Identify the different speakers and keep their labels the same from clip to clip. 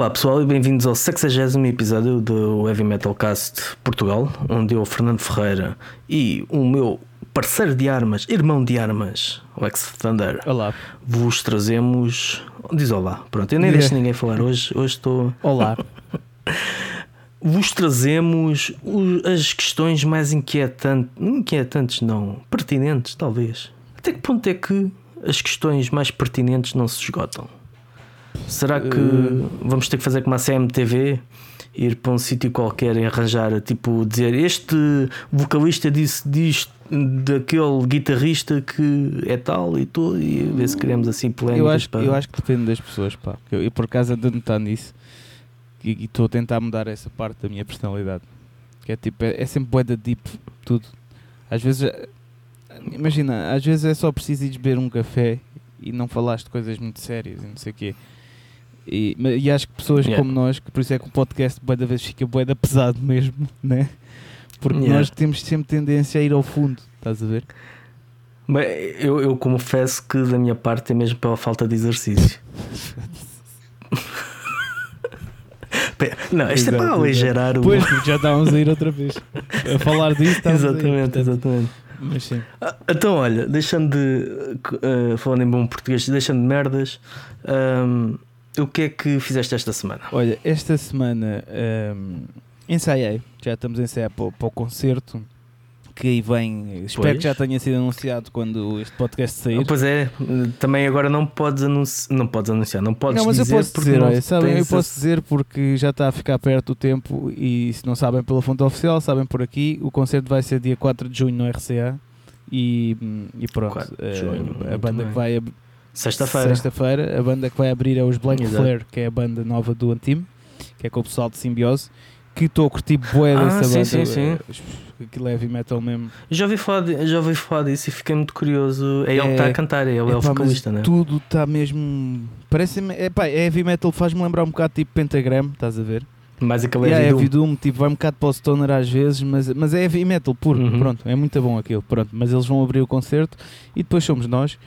Speaker 1: Olá pessoal e bem-vindos ao 60 episódio do Heavy Metal Cast Portugal, onde eu, Fernando Ferreira e o meu parceiro de armas, irmão de armas, Alex Thunder,
Speaker 2: Olá.
Speaker 1: vos trazemos. Diz olá, pronto, eu nem deixo ninguém falar hoje, hoje estou.
Speaker 2: Olá.
Speaker 1: Vos trazemos as questões mais inquietantes, inquietantes não, pertinentes talvez. Até que ponto é que as questões mais pertinentes não se esgotam? Será que
Speaker 2: Eh.
Speaker 1: vamos ter que fazer como a CMTV? Ir para um sítio qualquer e arranjar, tipo, dizer este vocalista disse disto, daquele guitarrista que é tal e tudo, e ver se criamos assim polémicas.
Speaker 2: Eu acho, eu acho que depende das pessoas, pá. Eu, eu por acaso ando a notar nisso e estou a tentar mudar essa parte da minha personalidade. Que é tipo, é, é sempre bué da deep, tudo. Às vezes, eh, imagina, às vezes é só preciso ir beber um café e não falaste de coisas muito sérias e não sei o quê. E, e acho que pessoas
Speaker 1: Yeah.
Speaker 2: como nós, que por isso é que o podcast bué da vez fica bué da pesado mesmo, né? Porque
Speaker 1: Yeah.
Speaker 2: nós temos sempre tendência a ir ao fundo, estás a ver?
Speaker 1: Bem, eu, eu confesso que da minha parte é mesmo pela falta de exercício. Não, isto é para aligerar o.
Speaker 2: Pois, já estávamos a ir outra vez. A falar disso,
Speaker 1: exatamente,
Speaker 2: portanto,
Speaker 1: exatamente.
Speaker 2: Mas sim.
Speaker 1: Ah, Então, olha, deixando de. ah, falando em bom português, deixando de merdas, ahm, o que é que fizeste esta semana?
Speaker 2: Olha, esta semana hum, ensaiei, já estamos a ensaiar para, o- para o concerto que aí vem. Espero
Speaker 1: Pois.
Speaker 2: que já tenha sido anunciado quando este podcast sair.
Speaker 1: Pois é, também agora não podes anunciar. Não podes anunciar, não podes
Speaker 2: não, mas eu
Speaker 1: dizer
Speaker 2: posso
Speaker 1: porque
Speaker 2: dizer, olha, sabem, eu posso dizer porque já está a ficar perto o tempo e se não sabem pela fonte oficial, sabem por aqui, o concerto vai ser dia 4 de junho no RCA e, hum, e pronto.
Speaker 1: 4 de
Speaker 2: eh,
Speaker 1: junho,
Speaker 2: a
Speaker 1: muito
Speaker 2: banda
Speaker 1: bem.
Speaker 2: que vai
Speaker 1: Sexta-feira.
Speaker 2: Sexta-feira, a banda que vai abrir é os Black
Speaker 1: Exato.
Speaker 2: Flare, que é a banda nova do Antime, que é com o pessoal de Simbiose, que estou a curtir bué
Speaker 1: Ah,
Speaker 2: dessa
Speaker 1: sim,
Speaker 2: banda.
Speaker 1: sim, sim.
Speaker 2: Aquilo é heavy metal mesmo.
Speaker 1: Já ouvi, falar de- já ouvi falar disso e fiquei muito curioso. É ele que
Speaker 2: É-
Speaker 1: está a cantar, é ele é o
Speaker 2: Epá, mas
Speaker 1: vocalista, né?
Speaker 2: Tudo está mesmo. Parece-me. Epá, é heavy metal, faz-me lembrar um bocado tipo Pentagram, estás a ver?
Speaker 1: Mais aquele
Speaker 2: Yeah,
Speaker 1: é
Speaker 2: é
Speaker 1: Vidum.
Speaker 2: heavy doom, tipo, vai um bocado para o stoner às vezes, mas, mas é heavy metal puro.
Speaker 1: Uhum.
Speaker 2: Pronto, é muito bom aquilo. Pronto, mas eles vão abrir o concerto e depois somos nós.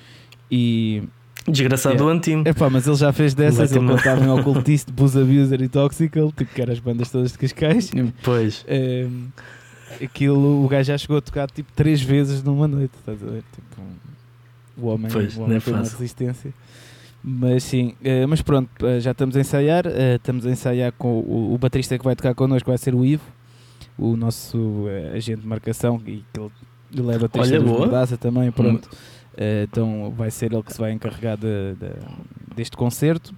Speaker 2: E
Speaker 1: Desgraçado
Speaker 2: Yeah.
Speaker 1: do Antime.
Speaker 2: Epá, mas ele já fez dessas, ele contava em Ocultist, Booze Abuser e Toxical, tipo que eram as bandas todas de Cascais.
Speaker 1: Pois.
Speaker 2: Ehm, aquilo, o gajo já chegou a tocar tipo três vezes numa noite, estás a ver? Tipo, o homem,
Speaker 1: Pois,
Speaker 2: o
Speaker 1: não
Speaker 2: homem
Speaker 1: é
Speaker 2: tem uma
Speaker 1: fácil.
Speaker 2: resistência. Mas sim, eh, mas pronto, eh, já estamos a ensaiar, eh, estamos a ensaiar com o, o baterista que vai tocar connosco, vai ser o Ivo, o nosso agente de marcação, e que ele, ele é baterista
Speaker 1: Olha, boa.
Speaker 2: Mordaça também, pronto. Eh, então vai ser ele que se vai encarregar de- de- deste concerto.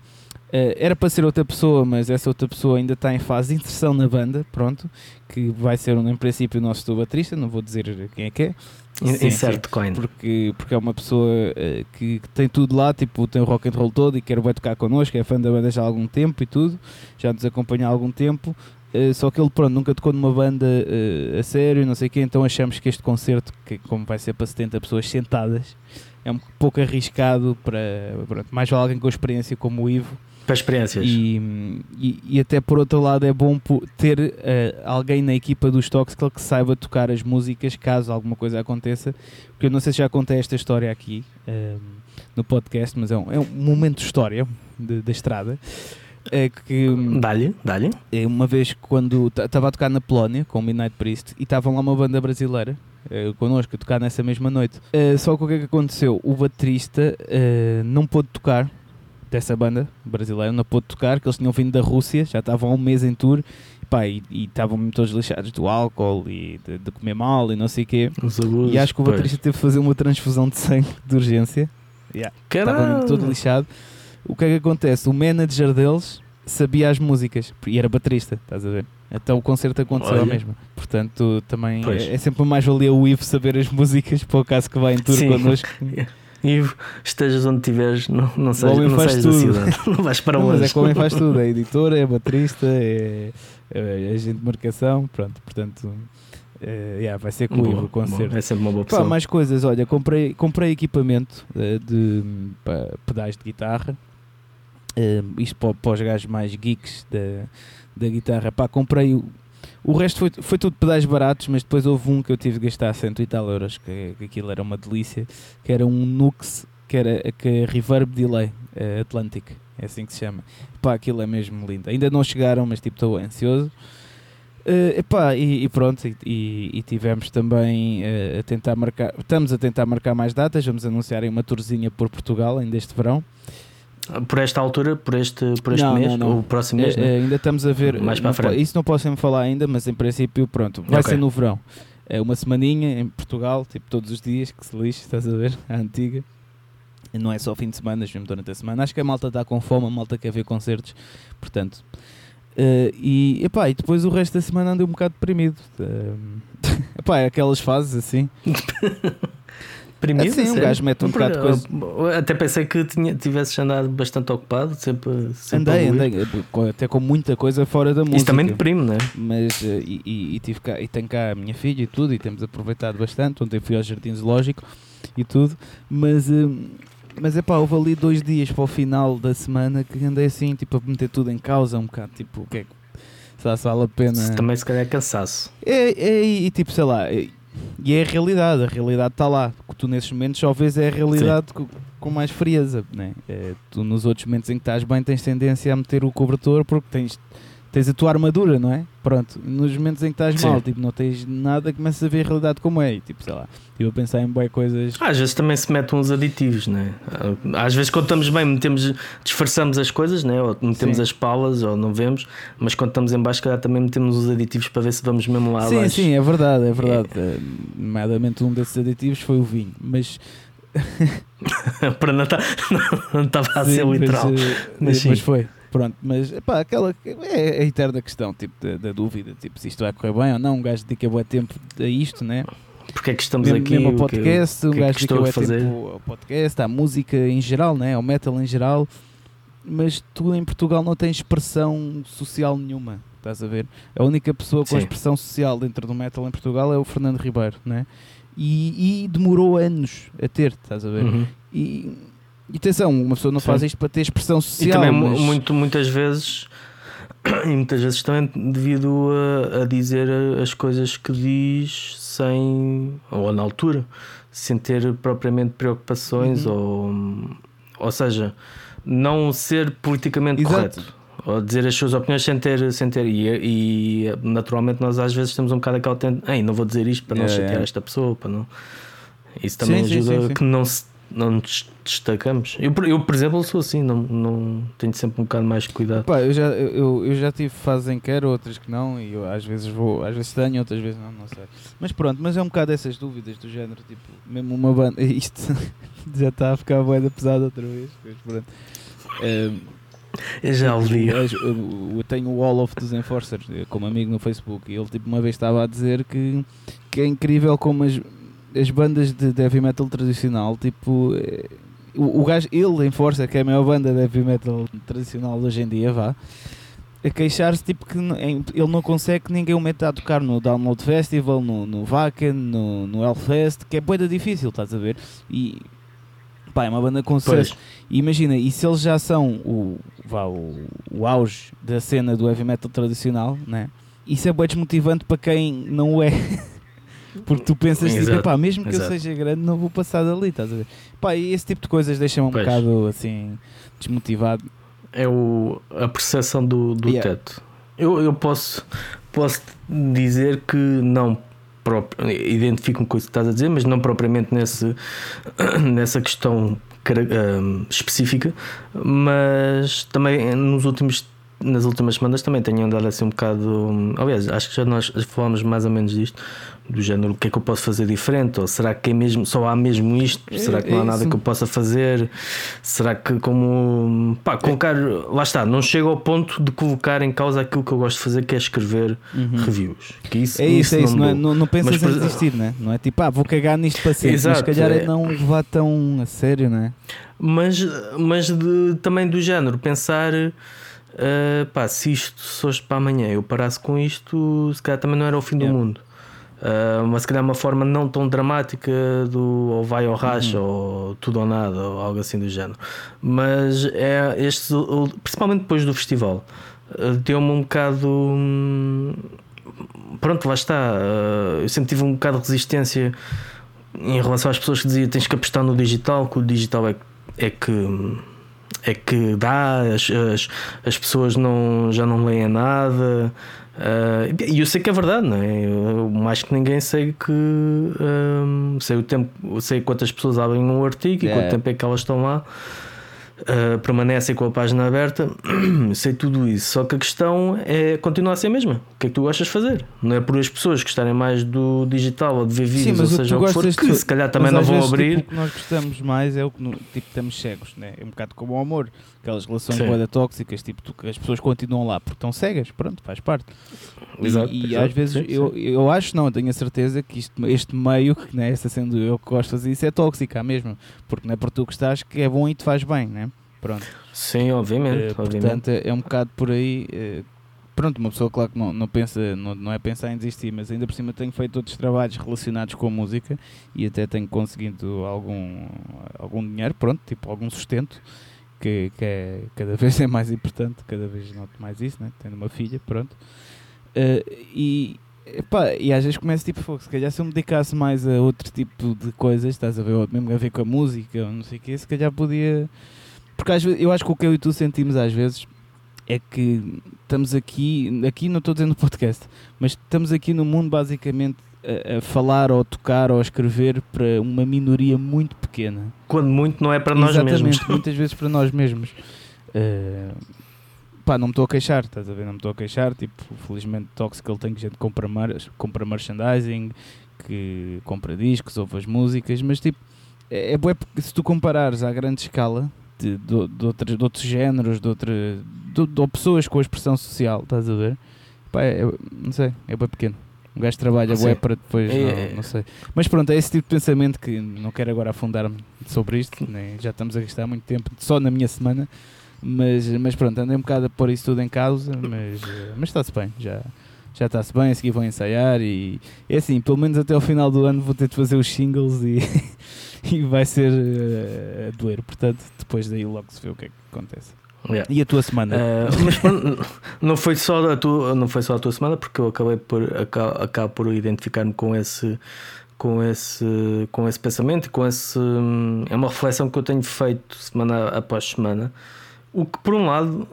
Speaker 2: Eh, era para ser outra pessoa, mas essa outra pessoa ainda está em fase de inserção na banda, pronto, que vai ser em princípio o nosso baterista, não vou dizer quem é que é, Sim,
Speaker 1: Insert coin.
Speaker 2: porque, porque é uma pessoa eh, que, que tem tudo lá, tipo, tem o rock and roll todo e quer vai tocar connosco, é fã da banda já há algum tempo e tudo, já nos acompanha há algum tempo, eh, só que ele pronto, nunca tocou numa banda eh, a sério, não sei o quê, então achamos que este concerto, que como vai ser para 70 pessoas sentadas, é um pouco arriscado para, pronto, mais vale alguém com experiência como o Ivo,
Speaker 1: Para experiências.
Speaker 2: e, e, e até por outro lado é bom ter eh, alguém na equipa dos Toxical que saiba tocar as músicas caso alguma coisa aconteça. Porque eu não sei se já contei esta história aqui no podcast, mas é um, é um momento de história de- da estrada. É que
Speaker 1: Dá-lhe, dá-lhe.
Speaker 2: é uma vez quando estava a tocar na Polónia com o Midnight Priest e estavam lá uma banda brasileira eh, connosco a tocar nessa mesma noite. Eh, só que o que é que aconteceu? O baterista eh, não pôde tocar dessa banda brasileira, não pôde tocar, que eles tinham vindo da Rússia, já estavam há um mês em tour pá, e e estavam todos lixados do álcool e de, de comer mal e não sei o quê.
Speaker 1: Os abusos.
Speaker 2: E acho que o
Speaker 1: Pois.
Speaker 2: baterista teve que fazer uma transfusão de sangue de urgência. Estava mesmo
Speaker 1: Caralho.
Speaker 2: todo lixado. O que é que acontece? O manager deles sabia as músicas e era baterista, estás a ver? Então o concerto aconteceu
Speaker 1: Olha.
Speaker 2: a mesma. Portanto, também
Speaker 1: Pois.
Speaker 2: é, é sempre mais valia o Ivo saber as músicas para o caso que vai em tour
Speaker 1: Sim.
Speaker 2: connosco.
Speaker 1: Ivo, estejas onde estiveres, não, não
Speaker 2: homem
Speaker 1: não
Speaker 2: faz
Speaker 1: da
Speaker 2: tudo.
Speaker 1: cidade. Não vais para
Speaker 2: Não,
Speaker 1: longe.
Speaker 2: mas é que o homem faz tudo, é editor, é baterista, é, é agente de marcação, pronto, portanto, é, yeah, vai ser com o
Speaker 1: Boa,
Speaker 2: Ivo o concerto.
Speaker 1: boa. É sempre uma boa
Speaker 2: Pá,
Speaker 1: pessoa.
Speaker 2: mais coisas, olha, comprei, comprei equipamento eh, de pá, pedais de guitarra, eh, isto para, para os gajos mais geeks da, da guitarra, pá, comprei o, o resto foi, foi tudo pedais baratos, mas depois houve um que eu tive de gastar 100 e tal euros, que, que aquilo era uma delícia, que era um Nux, que era que é Reverb Delay eh, Atlantic. É assim que se chama. Pá, aquilo é mesmo lindo. Ainda não chegaram, mas tipo, estou ansioso. Uh, epá, e, e pronto, e, e, tivemos também uh, a tentar marcar, estamos a tentar marcar mais datas, vamos anunciar uma tourzinha por Portugal ainda este verão.
Speaker 1: Por esta altura, por este, por este não, mês, não, não. ou próximo mês?
Speaker 2: Uh, ainda estamos a ver, mais para frente. isso não posso me falar ainda, mas em princípio, pronto, vai okay. ser no verão. É uma semaninha em Portugal, tipo todos os dias, que se lixe, estás a ver? A antiga. E não é só fim de semana, mesmo durante a semana. Acho que a malta está com fome, a malta quer ver concertos, portanto Uh, e, epá, e depois o resto da semana andei um bocado deprimido. Uh, epá, é aquelas fases assim.
Speaker 1: deprimido?
Speaker 2: Assim, um gajo mete um bocado de coisa.
Speaker 1: Até pensei que tinha, tivesses andado bastante ocupado, sempre. sempre
Speaker 2: andei, andei, até com muita coisa fora da música. Isso
Speaker 1: também deprime, não é?
Speaker 2: Mas, uh, e, e, e, tive cá, e tenho cá a minha filha e tudo, e temos aproveitado bastante. Ontem fui ao Jardim Zoológico e tudo, mas. Mas é pá, houve ali dois dias para o final da semana que andei assim, tipo, a meter tudo em causa um bocado, tipo, o que é que se vale a pena.
Speaker 1: Também se calhar é cansaço.
Speaker 2: É, é, e tipo, sei lá, é, e é a realidade, a realidade está lá. Tu nesses momentos só vês é a realidade com, com, mais frieza, né? É, tu nos outros momentos em que estás bem tens tendência a meter o cobertor porque tens tens a tua armadura, não é? Pronto, nos momentos em que estás Sim. mal, tipo, não tens nada, começas a ver a realidade como é, e, tipo, sei lá, eu a pensar em boas coisas.
Speaker 1: Às vezes também se metem uns aditivos, né? Às vezes quando estamos bem, metemos, disfarçamos as coisas, né? Ou metemos sim. as palas, ou não vemos, mas quando estamos em baixo, calhar também metemos os aditivos para ver se vamos mesmo lá
Speaker 2: sim,
Speaker 1: abaixo.
Speaker 2: Sim, é verdade, é verdade. É. Nomeadamente um desses aditivos foi o vinho, mas.
Speaker 1: para não não estava a ser literal. Mas,
Speaker 2: eh, mas, mas foi. Pronto, mas pá, aquela é a eterna questão tipo, da, da, dúvida, tipo, se isto vai correr bem ou não. Um gajo dedica bom tempo a isto, né?
Speaker 1: Porque é que estamos mesmo, aqui? Mesmo
Speaker 2: ao podcast, que, um gajo dedica bom tempo ao podcast, à música em geral, né? ao metal em geral, mas tu em Portugal não tens expressão social nenhuma. Estás a ver? A única pessoa com Sim. expressão social dentro do metal em Portugal é o Fernando Ribeiro, né? E, e demorou anos a ter, estás a ver? Uhum. E e atenção, uma pessoa não Sim. faz isto para ter expressão social.
Speaker 1: E também
Speaker 2: mas...
Speaker 1: muito, muitas vezes e muitas vezes também devido a, a, dizer as coisas que diz sem ou na altura sem ter propriamente preocupações uhum. ou ou seja não ser politicamente Exato. correto ou dizer as suas opiniões sem ter sem ter e, e naturalmente nós às vezes temos um bocado aquela tendência, ei não vou dizer isto para não é, chatear é. esta pessoa para não isso também sim, ajuda sim, sim, que não se não nos destacamos. Eu, eu, por exemplo, sou assim, não, não tenho sempre um bocado mais cuidado.
Speaker 2: Pá, eu, já, eu, eu já tive fases em que quero, outras que não, e eu às vezes vou, às vezes tenho, outras vezes não, não sei. Mas pronto, mas é um bocado essas dúvidas do género, tipo, mesmo uma banda, isto já está a ficar boeda pesada outra vez, mas pronto. Um,
Speaker 1: eu já ouvi. Eu,
Speaker 2: eu, tenho o Wall of dos Enforcers como amigo no Facebook e ele tipo uma vez estava a dizer que, que é incrível como as, as bandas de heavy metal tradicional, tipo, eh, o, o gajo, ele em Força, que é a maior banda de heavy metal tradicional hoje em dia, vá, a queixar-se tipo que ele não consegue que ninguém o meta a tocar no Download Festival, no, no no, no Hellfest, que é boeda difícil, estás a ver? E pá, é uma banda com sucesso. Imagina, e se eles já são o, vá, o, o auge da cena do heavy metal tradicional, né? Isso é bem desmotivante para quem não o é. Porque tu pensas, tipo, pá, mesmo que Exato. eu seja grande, não vou passar dali, estás a ver? Pá, e esse tipo de coisas deixa-me um pois. bocado assim desmotivado.
Speaker 1: É o, a percepção do, do yeah. teto. Eu, eu posso, posso dizer que não identifico-me com isso que estás a dizer, mas não propriamente nesse, nessa questão específica, mas também nos últimos nas últimas semanas também tenho andado assim um bocado. Aliás, acho que já nós falámos mais ou menos disto do género o que é que eu posso fazer diferente? Ou será que é mesmo só há mesmo isto? Será que não há é nada que eu possa fazer? Será que como pá, colocar lá está não chego ao ponto de colocar em causa aquilo que eu gosto de fazer que é escrever uhum. reviews que
Speaker 2: isso, é isso, isso é isso não, não, é, não, não pensas mas, em desistir né? não é tipo ah vou cagar nisto para sempre Exato, mas se calhar é. não levar tão a sério não é?
Speaker 1: Mas, mas de, também do género pensar uh, pá, se isto se hoje para amanhã eu parasse com isto se calhar também não era o fim yeah. do mundo Uh, mas se calhar uma forma não tão dramática do ou vai ou racha uhum. ou tudo ou nada ou algo assim do género. Mas é este, principalmente depois do festival, uh, deu-me um bocado. Hum, pronto, lá está. Uh, eu sempre tive um bocado de resistência em relação às pessoas que diziam tens que apostar no digital, que o digital é, é que é que dá, as, as, as pessoas não, já não leem nada. Uh, e eu sei que é verdade, não é? Eu, mais que ninguém sei que um, sei o tempo, sei quantas pessoas abrem um artigo e quanto tempo é que elas estão lá uh, permanecem com a página aberta, sei tudo isso. Só que a questão é continuar a ser a mesma. O que é que tu gostas de fazer? Não é por as pessoas gostarem mais do digital ou de ver vídeos, Sim, ou seja, o que for, que se calhar também não vão vezes, abrir.
Speaker 2: Tipo, o que nós gostamos mais é o que tipo, estamos cegos, né? é um bocado como o amor, aquelas relações boeda tóxicas, tipo, tu, as pessoas continuam lá porque estão cegas, pronto, faz parte. Exato, e, e às vezes sim, eu, sim. eu acho, não, tenho a certeza que isto, este meio, que né, essa sendo eu que gosto de fazer isso, é tóxica mesmo, porque não é por tu que estás que é bom e te faz bem, né? Pronto.
Speaker 1: Sim, obviamente. Uh,
Speaker 2: obviamente. Portanto, é um bocado por aí. Uh, pronto, uma pessoa, claro que não, não pensa, não, não é pensar em desistir, mas ainda por cima tenho feito outros trabalhos relacionados com a música e até tenho conseguido algum, algum dinheiro, pronto, tipo algum sustento. Que, que é, cada vez é mais importante, cada vez noto mais isso, né? tendo uma filha, pronto. Uh, e, Epá, e às vezes começo tipo, fogo, se calhar se eu me dedicasse mais a outro tipo de coisas, estás a ver, mesmo a ver com a música, ou não sei o que, se calhar podia porque às vezes, eu acho que o que eu e tu sentimos às vezes é que estamos aqui, aqui não estou dizendo podcast, mas estamos aqui no mundo basicamente a, a, falar ou tocar ou a escrever para uma minoria muito pequena.
Speaker 1: Quando muito não é para nós
Speaker 2: Exatamente,
Speaker 1: mesmos.
Speaker 2: Exatamente, muitas vezes para nós mesmos. Uh, pá, não me estou a queixar, estás a ver? Não me estou a queixar. Tipo, felizmente tóxico ele tem gente que compra, mar, compra merchandising, que compra discos, ouve as músicas, mas tipo, é, é porque se tu comparares à grande escala, de, de, de, outros, de outros géneros, de, outra, de, de, pessoas com a expressão social, estás a ver? Pá, é, é não sei, é bem pequeno. Um gajo trabalha web para depois, é, não, não, sei. Mas pronto, é esse tipo de pensamento que não quero agora afundar-me sobre isto, nem, já estamos a gastar muito tempo só na minha semana, mas, mas pronto, andei um bocado a pôr isso tudo em causa, mas, mas está-se bem, já, já está-se bem, a seguir vou ensaiar e é assim, pelo menos até ao final do ano vou ter de fazer os singles e, e vai ser uh, a doer, portanto depois daí logo se vê o que é que acontece. Yeah. E a tua semana?
Speaker 1: Uh, mas não foi só a tua, não foi só a tua semana porque eu acabei por acabo, acabo por identificar-me com esse com esse com esse pensamento e com esse hum, é uma reflexão que eu tenho feito semana após semana. O que por um lado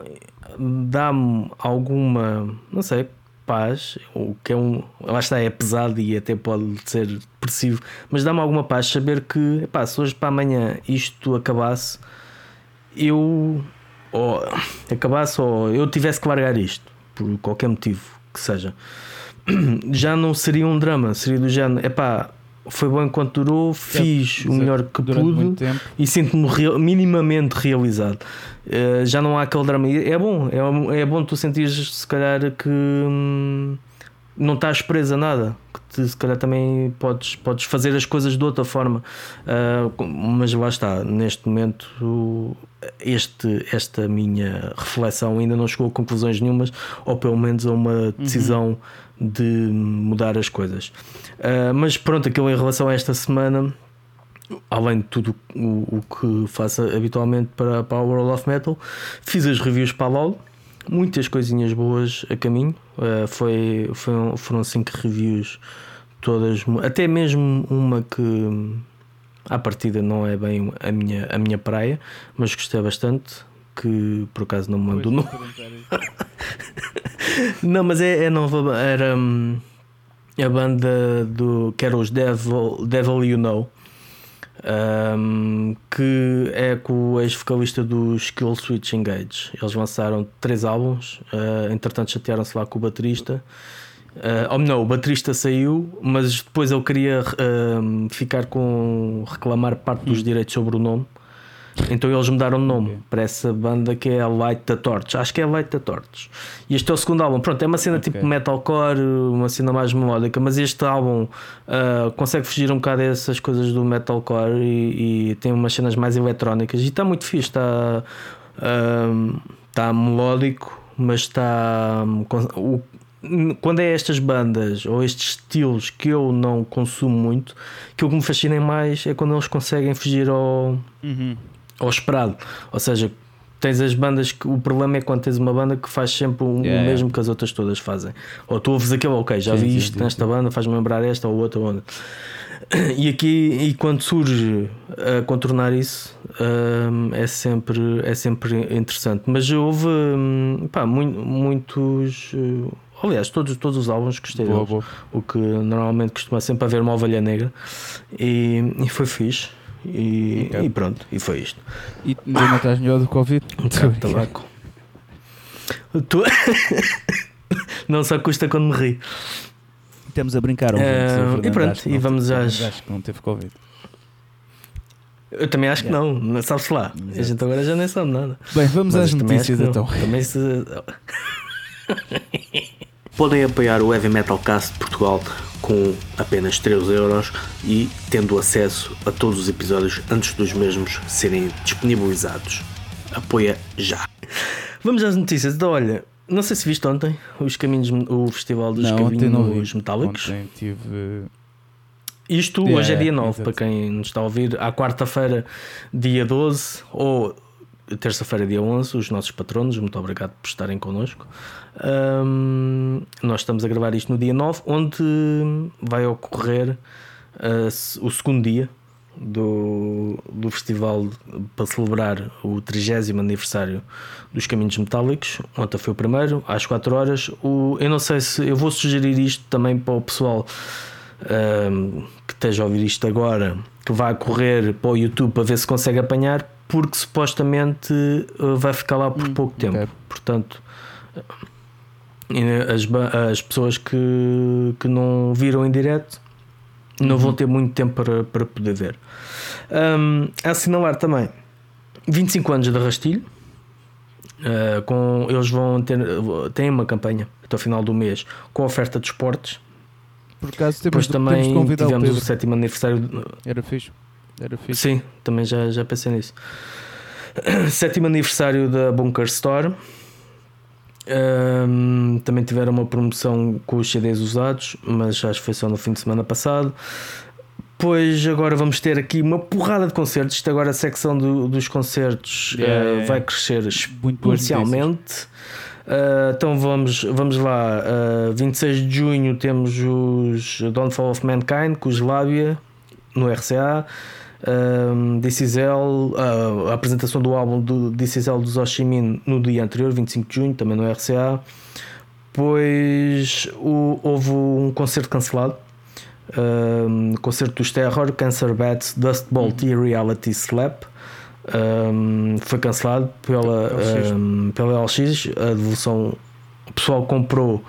Speaker 1: dá-me alguma, não sei, paz, o que é um, lá está, é pesado e até pode ser depressivo, mas dá-me alguma paz saber que, epá, se hoje para amanhã isto acabasse, eu ou acabasse ou eu tivesse que largar isto, por qualquer motivo que seja, já não seria um drama, seria do género, epá, foi bom enquanto durou, fiz o melhor que pude e sinto-me real, minimamente realizado. Uh, já não há aquele drama. É bom, é, é bom tu sentires se calhar que hum, não estás preso a nada. Que te, se calhar também podes, podes fazer as coisas de outra forma. Uh, mas lá está, neste momento, este, esta minha reflexão ainda não chegou a conclusões nenhumas, ou pelo menos a uma uhum. decisão. Uhum de mudar as coisas. Uh, mas pronto, aquilo em relação a esta semana, além de tudo o, o que faço habitualmente para, para a World of Metal, fiz as reviews para a LOL, muitas coisinhas boas a caminho. Uh, foi, foi, foram cinco reviews, todas, até mesmo uma que à partida não é bem a minha, a minha praia, mas gostei bastante. Que por acaso não me mandou. Não. não, mas é, é nova. Era hum, a banda do que era os Devil, Devil You Know. Um, que é com o ex-vocalista do Skill Switch Engage. Eles lançaram três álbuns, uh, entretanto chatearam-se lá com o baterista. Uh, oh, não, o baterista saiu, mas depois ele queria uh, ficar com reclamar parte dos hum. direitos sobre o nome. Então eles mudaram de nome para essa banda que é a Light the Torch. Acho que é a Light the Torch. E este é o segundo álbum. Pronto, é uma cena okay. tipo metalcore, uma cena mais melódica, mas este álbum uh, consegue fugir um bocado dessas coisas do metalcore e, e tem umas cenas mais eletrónicas. E está muito fixe, está, uh, está melódico, mas está. Um, quando é estas bandas ou estes estilos que eu não consumo muito, que o que me fascina mais é quando eles conseguem fugir ao. Uhum ao esperado. Ou seja, tens as bandas que o problema é quando tens uma banda que faz sempre o,
Speaker 2: Yeah.
Speaker 1: o mesmo que as outras todas fazem. Ou tu ouves aquele, ok, já
Speaker 2: Sim,
Speaker 1: vi
Speaker 2: sim,
Speaker 1: isto
Speaker 2: sim,
Speaker 1: nesta banda, faz-me lembrar esta ou outra onda. E aqui, e quando surge a contornar isso, hum, é, sempre, é sempre interessante. Mas houve hum, pá, mui- muitos. eh, Aliás, todos, todos os álbuns gostei
Speaker 2: Boa, boa.
Speaker 1: O que normalmente costuma sempre haver uma ovelha negra. E, e foi fixe. E,
Speaker 2: Ok.
Speaker 1: e pronto, e foi isto.
Speaker 2: E ainda não estás melhor do que Covid?
Speaker 1: Um bocado de tabaco. Tu... não só custa quando me ri.
Speaker 2: Estamos a brincar. ouvintes,
Speaker 1: Eh,
Speaker 2: o Fernando
Speaker 1: e pronto,
Speaker 2: acho que
Speaker 1: e
Speaker 2: não
Speaker 1: vamos
Speaker 2: teve-
Speaker 1: às-
Speaker 2: Acho que não teve Covid.
Speaker 1: Eu também acho que
Speaker 2: Yeah.
Speaker 1: não, não sabes lá. A gente agora já nem sabe nada.
Speaker 2: Bem, vamos
Speaker 1: Mas
Speaker 2: às notícias
Speaker 1: que
Speaker 2: então.
Speaker 1: Também se... Podem apoiar o Heavy Metal Cast de Portugal com apenas 3 euros e tendo acesso a todos os episódios antes dos mesmos serem disponibilizados. Apoia já. Vamos às notícias. Então, olha, não sei se viste ontem os caminhos, o Festival dos
Speaker 2: Não.
Speaker 1: Caminhos Metálicos.
Speaker 2: Ontem tive.
Speaker 1: Isto
Speaker 2: Yeah,
Speaker 1: hoje é dia
Speaker 2: yeah,
Speaker 1: 9,
Speaker 2: exato.
Speaker 1: para quem nos está a ouvir. À quarta-feira, dia 12, ou terça-feira, dia 11, os nossos patronos, muito obrigado por estarem connosco. Ahm, nós estamos a gravar isto no dia 9, onde vai ocorrer ah, se- o segundo dia do, do festival para celebrar o 30 aniversário dos Caminhos Metálicos. Ontem foi o primeiro, às 4 horas. O, eu não sei se eu vou sugerir isto também para o pessoal um, que esteja a ouvir isto agora, que vai correr para o YouTube para ver se consegue apanhar, porque supostamente uh, vai ficar lá por pouco tempo.
Speaker 2: ok.
Speaker 1: Portanto, uh, as, ba- as pessoas que, que não viram em direto não vão ter muito tempo para, para poder ver. Um, a assinalar também 25 anos de Rastilho. Uh, com, eles vão ter têm uma campanha até o final do mês com oferta de esportes
Speaker 2: Por acaso
Speaker 1: depois
Speaker 2: temos, temos de
Speaker 1: também
Speaker 2: o
Speaker 1: tivemos o,
Speaker 2: Pedro.
Speaker 1: sétimo aniversário. de-
Speaker 2: Era fixe. Era fixe.
Speaker 1: Sim, também já, já pensei nisso. sétimo aniversário da Bunker Store. Ahm, também tiveram uma promoção com os CDs usados, mas acho que foi só no fim de semana passado. Pois agora vamos ter aqui uma porrada de concertos. Isto agora a secção do- dos concertos
Speaker 2: yeah.
Speaker 1: vai crescer exponencialmente. Ah, então vamos, vamos lá. Ah, 26 de junho temos os Downfall of Mankind com os Lábia no RCA. Um, Hell, ah, a apresentação do álbum do Hell dos Oshimin no dia anterior, 25 de junho, também no RCA. Pois o- houve um concerto cancelado. Um, concerto dos Terror, Cancer Bats, Dust Bolt e Reality Slap. Um, foi cancelado pela
Speaker 2: LX.
Speaker 1: um, pela LX. A devolução, o pessoal comprou,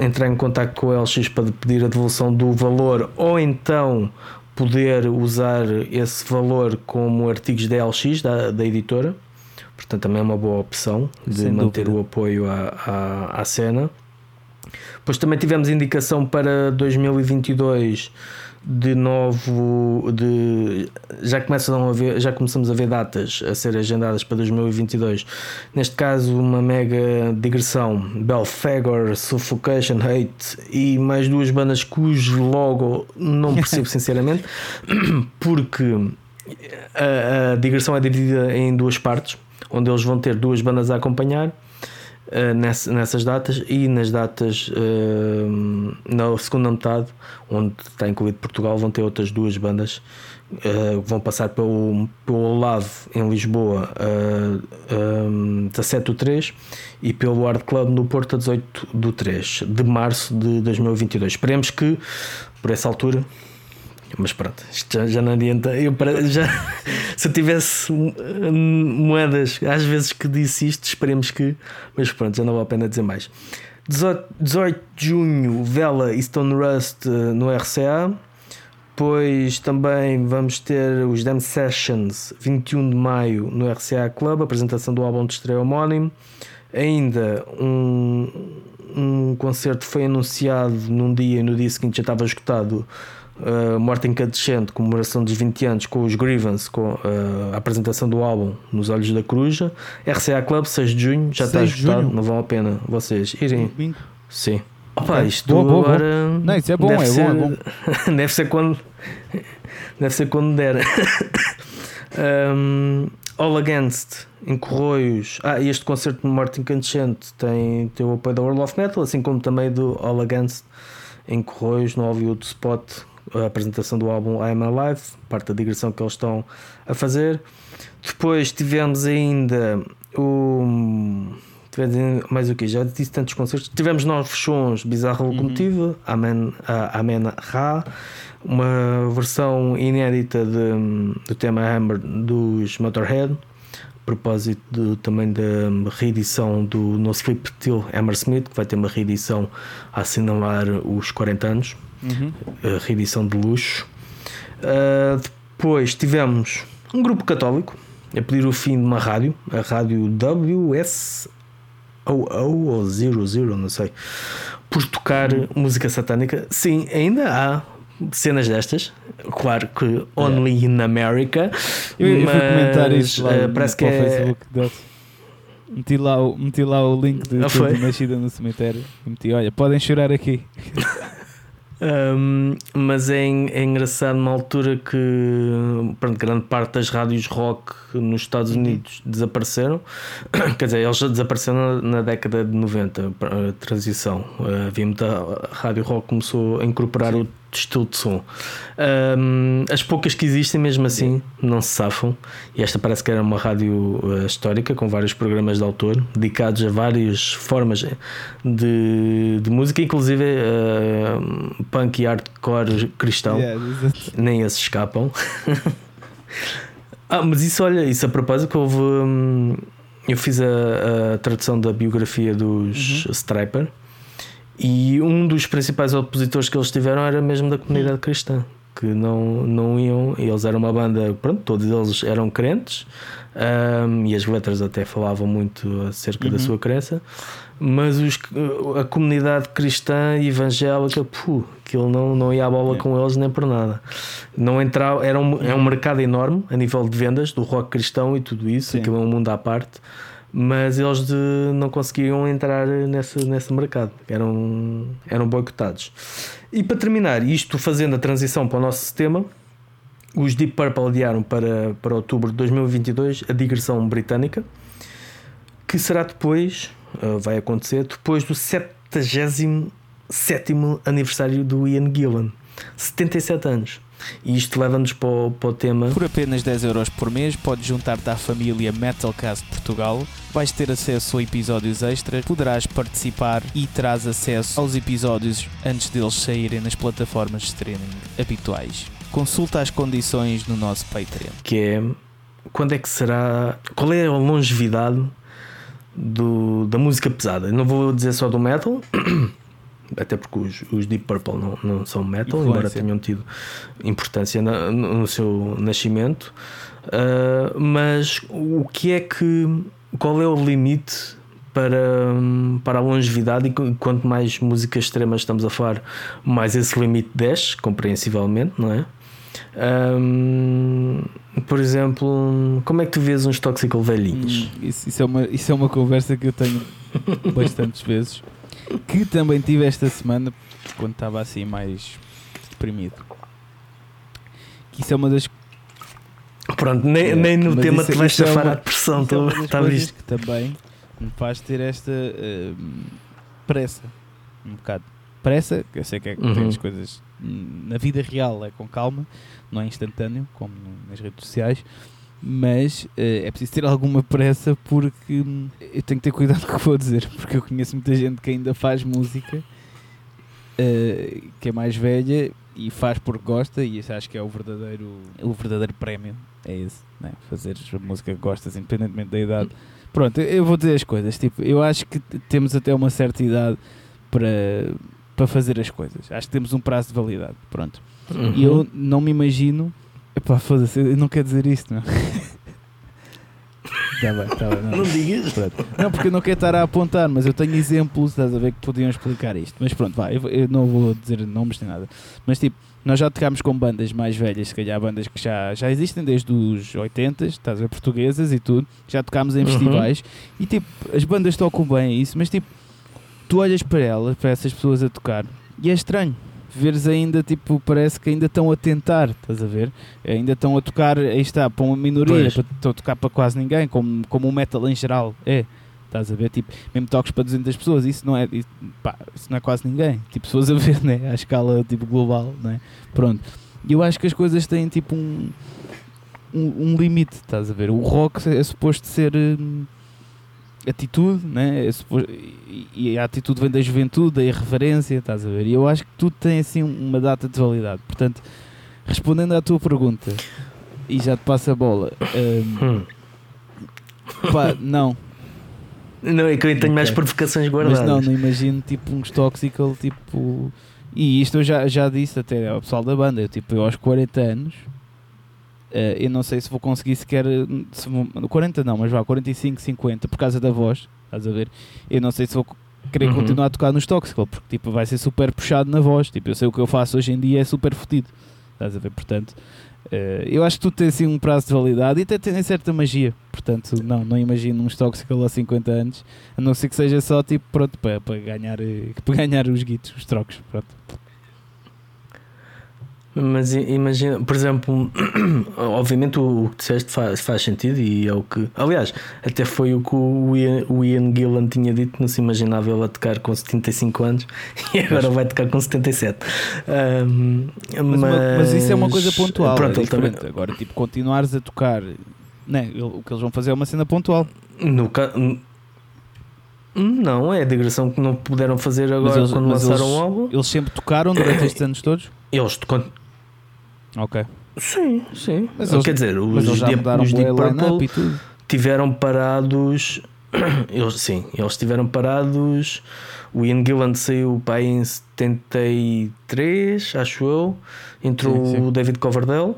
Speaker 1: entrar em contato com a LX para pedir a devolução do valor ou então poder usar esse valor como artigos da LX, da, da editora. Portanto, também é uma boa opção de
Speaker 2: Sem
Speaker 1: manter
Speaker 2: dúvida.
Speaker 1: o apoio à, à, à cena. Depois também tivemos indicação para 2022 de novo de já começam a ver já começamos a ver datas a ser agendadas para 2022 neste caso uma mega digressão. Belfagor, Suffocation Hate e mais duas bandas cujo logo não percebo sinceramente porque a, a digressão é dividida em duas partes onde eles vão ter duas bandas a acompanhar nessas datas e nas datas uh, na segunda metade, onde está incluído Portugal, vão ter outras duas bandas uh, vão passar pelo, pelo lado em Lisboa uh, um, 17 do 3 e pelo Art Club no Porto a 18 do 3 de março de 2022. Esperemos que por essa altura mas pronto, isto já, já não adianta. Eu já, se eu tivesse moedas, às vezes que disse isto, esperemos que. Mas pronto, já não vale a pena dizer mais. 18, 18 de junho, Vela e Stone Rust eh, no RCA. Depois também vamos ter os Dam Sessions, 21 de maio, no RCA Club, apresentação do álbum de estreia homónimo. Ainda um, um concerto foi anunciado num dia e no dia seguinte já estava esgotado. Uh, Morte Incandescente, comemoração dos 20 anos com os Grievance, com uh, a apresentação do álbum Nos Olhos da Coruja. RCA Club, 6 de junho, já está
Speaker 2: 6 de
Speaker 1: esgotado, não vale a pena vocês irem. Sim. Opa, isto
Speaker 2: Boa, boa, boa.
Speaker 1: agora.
Speaker 2: Não, isso é bom,
Speaker 1: deve
Speaker 2: é
Speaker 1: ser,
Speaker 2: bom, é
Speaker 1: deve ser quando. Deve ser quando der. Um, All Against em Corroios. Ah, e este concerto no Martin Incandescente tem, tem o apoio da World of Metal, assim como também do All Against em Corroios no Hollywood Spot, a apresentação do álbum I Am Alive, parte da digressão que eles estão a fazer. Depois tivemos ainda o. Tivemos mais o que? Já disse tantos concertos. Tivemos novos sons, Bizarra Locomotiva, uhum. Amen, uh, Amen Ra, uma versão inédita de, do tema Hammer dos Motorhead propósito de, também da reedição do No Sleep Till Hammersmith, que vai ter uma reedição a assinalar os 40 anos, uhum. a reedição de luxo. Uh, depois tivemos um grupo católico a pedir o fim de uma rádio, a rádio WS ou 00, não sei, por tocar uhum. música satânica. Sim, ainda há cenas destas. Claro que only yeah. in America.
Speaker 2: Eu, mas, comentar isso lá uh, parece que é... Facebook Meti lá, o, meti lá o link de ah, nascida no cemitério meti, olha, podem chorar aqui.
Speaker 1: Um, mas é, é, engraçado numa altura que pronto, grande parte das rádios rock nos Estados uhum. Unidos desapareceram. Quer dizer, eles já desapareceram na, na década de 90, a transição. Uh, havia muita rádio rock começou a incorporar Sim. o estilo de som. Um, as poucas que existem, mesmo assim, não se safam. E esta parece que era uma rádio uh, histórica com vários programas de autor dedicados a várias formas de, de música, inclusive uh, punk e hardcore cristão. Yeah, Nem esses escapam. ah, mas isso, olha, isso a propósito, que houve. Um, eu fiz a, a, tradução da biografia dos uhum. Striper e um dos principais opositores que eles tiveram era mesmo da comunidade cristã, que não, não iam, eles eram uma banda, pronto, todos eles eram crentes, um, e as letras até falavam muito acerca uhum. da sua crença, mas os, a comunidade cristã e evangélica, puh, aquilo não, não ia à bola é. com eles nem por nada. Não entrava, era um, é um uhum. mercado enorme a nível de vendas do rock cristão e tudo isso, Sim. aquilo é um mundo à parte mas eles de, não conseguiam entrar nesse, nesse mercado, eram, eram boicotados. E para terminar, isto fazendo a transição para o nosso sistema, os Deep Purple adiaram para, para outubro de 2022 a digressão britânica, que será depois, uh, vai acontecer, depois do 77 aniversário do Ian Gillan, 77 anos. E isto leva-nos para, o, para o tema.
Speaker 2: Por apenas 10 euros por mês, podes juntar-te à família Metalcast Portugal. Vais ter acesso a episódios extras, poderás participar e terás acesso aos episódios antes deles saírem nas plataformas de streaming habituais. Consulta as condições no nosso Patreon.
Speaker 1: Que é quando é que será. Qual é a longevidade do, da música pesada? não vou dizer só do metal. até porque os, os, Deep Purple não, não são metal, Influência. embora tenham tido importância na, no seu nascimento. Uh, mas o que é que. Qual é o limite para, para a longevidade? E quanto mais músicas extremas estamos a falar, mais esse limite desce, compreensivelmente, não é? Um, por exemplo, como é que tu vês uns Toxical velhinhos?
Speaker 2: Hum, isso, isso, é uma, isso é uma conversa que eu tenho bastantes vezes que também tive esta semana quando estava assim mais deprimido. Que isso é uma das.
Speaker 1: Pronto, nem, é, nem no tema te vais é a depressão,
Speaker 2: então, é está visto. que também me faz ter esta uh, pressa, um bocado. Pressa, eu sei que é que uhum. as coisas na vida real é com calma, não é instantâneo, como nas redes sociais, mas uh, é preciso ter alguma pressa porque hum, eu tenho que ter cuidado com o que vou dizer, porque eu conheço muita gente que ainda faz música uh, que é mais velha e faz porque gosta, e isso acho que é o verdadeiro, o verdadeiro prémio. É esse, né? fazer música que gostas, independentemente da idade. Pronto, eu vou dizer as coisas. Tipo, eu acho que temos até uma certa idade para, para fazer as coisas. Acho que temos um prazo de validade. Pronto. Uhum. E eu não me imagino Epá, foda-se, eu não quero dizer isto, não. tá bem, tá bem.
Speaker 1: Não, não digas.
Speaker 2: Pronto. Não, porque eu não quero estar a apontar, mas eu tenho exemplos, estás a ver, que podiam explicar isto. Mas pronto, vá, eu, eu não vou dizer nomes nem nada. Mas tipo, nós já tocámos com bandas mais velhas, se calhar bandas que já, já existem desde os 80, estás a ver, portuguesas e tudo. Já tocámos em uhum. festivais e tipo, as bandas tocam bem isso, mas tipo, tu olhas para elas, para essas pessoas a tocar, e é estranho veres ainda, tipo, parece que ainda estão a tentar, estás a ver? Ainda estão a tocar, aí está, para uma minoria, para, estão a tocar para quase ninguém, como, como o metal em geral é. Estás a ver? Tipo, mesmo toques para 200 pessoas, isso não é, isso, pá, isso não é quase ninguém. Tipo, fores a ver, né? À escala tipo, global, né? Pronto. E eu acho que as coisas têm tipo um, um, um limite, estás a ver? O rock é suposto ser hum, atitude, né? É suposto, e a atitude vem da juventude, da irreverência, estás a ver? E eu acho que tudo tem assim uma data de validade. Portanto, respondendo à tua pergunta, e já te passo a bola, hum,
Speaker 1: Hum.
Speaker 2: pá, não.
Speaker 1: Não, é que eu tenho mais provocações
Speaker 2: Mas
Speaker 1: guardadas.
Speaker 2: não, não imagino tipo uns Toxical, tipo. E isto eu já, já disse até ao pessoal da banda, eu, tipo, eu aos 40 anos, eh, eu não sei se vou conseguir sequer. Se vou, 40 não, mas vá, 45, 50, por causa da voz, estás a ver? Eu não sei se vou querer
Speaker 1: Uhum.
Speaker 2: continuar a tocar nos Toxical, porque tipo, vai ser super puxado na voz. Tipo, eu sei o que eu faço hoje em dia é super fodido, estás a ver? Portanto, eu acho que tudo tem assim um prazo de validade e até tem certa magia. Portanto, não, não imagino uns Toxical aos 50 anos, a não ser que seja só tipo, pronto, para, para, ganhar, eh, para ganhar os guitos, os trocos. Pronto.
Speaker 1: Mas imagina, por exemplo, obviamente o que disseste faz, faz sentido e é o que. Aliás, até foi o que o Ian, o Ian Gillan tinha dito, não se imaginava ele a tocar com 75 anos e agora vai tocar com 77. Ahm,
Speaker 2: Mas, uma- mas isso é uma coisa pontual.
Speaker 1: Pronto,
Speaker 2: é
Speaker 1: também.
Speaker 2: Agora, tipo, continuares a tocar, né, o que eles vão fazer é uma cena pontual.
Speaker 1: No ca... Não, é a digressão que não puderam fazer agora
Speaker 2: eles-
Speaker 1: quando
Speaker 2: mas
Speaker 1: lançaram
Speaker 2: eles-
Speaker 1: o álbum.
Speaker 2: Eles sempre tocaram durante estes anos todos?
Speaker 1: Eles.
Speaker 2: Ok.
Speaker 1: Sim, sim.
Speaker 2: Mas eles-
Speaker 1: Quer dizer, os
Speaker 2: eles já
Speaker 1: Deep, os Purple tiveram parados. Eles, sim, eles estiveram parados. O Ian Gillan saiu para aí em 73, acho eu. Entrou
Speaker 2: Sim, sim.
Speaker 1: o David Coverdale.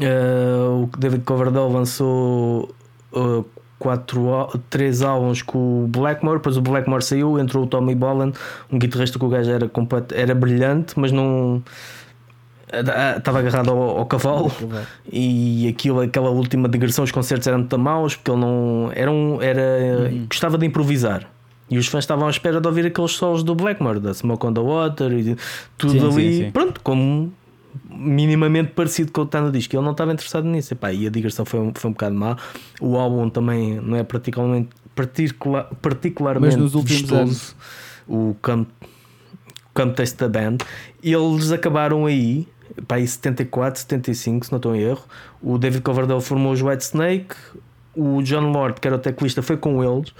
Speaker 1: Eh, o David Coverdale lançou eh, quatro, três álbuns com o Blackmore. Depois o Blackmore saiu. Entrou o Tommy Bolland, um guitarrista que o gajo era, completo, era brilhante, mas não. Estava agarrado ao, ao cavalo e aquilo, aquela última digressão, os concertos eram muito maus porque ele não era, um, era
Speaker 2: Uhum.
Speaker 1: gostava de improvisar. E os fãs estavam à espera de ouvir aqueles solos do Blackmore, da Smoke on the Water e tudo
Speaker 2: Sim, sim,
Speaker 1: ali,
Speaker 2: sim.
Speaker 1: pronto, como minimamente parecido com o que está no disco. Ele não estava interessado nisso. Epá, e a digressão foi, um- foi um bocado má. O álbum também não é particularmente, particular, particularmente
Speaker 2: Mas nos últimos
Speaker 1: vistoso.
Speaker 2: anos.
Speaker 1: O Come Taste the Band. Eles acabaram aí, pá, aí 74, 75, se não estou em erro. O David Coverdale formou os White Snake. O John Lord, que era o teclista, foi com eles.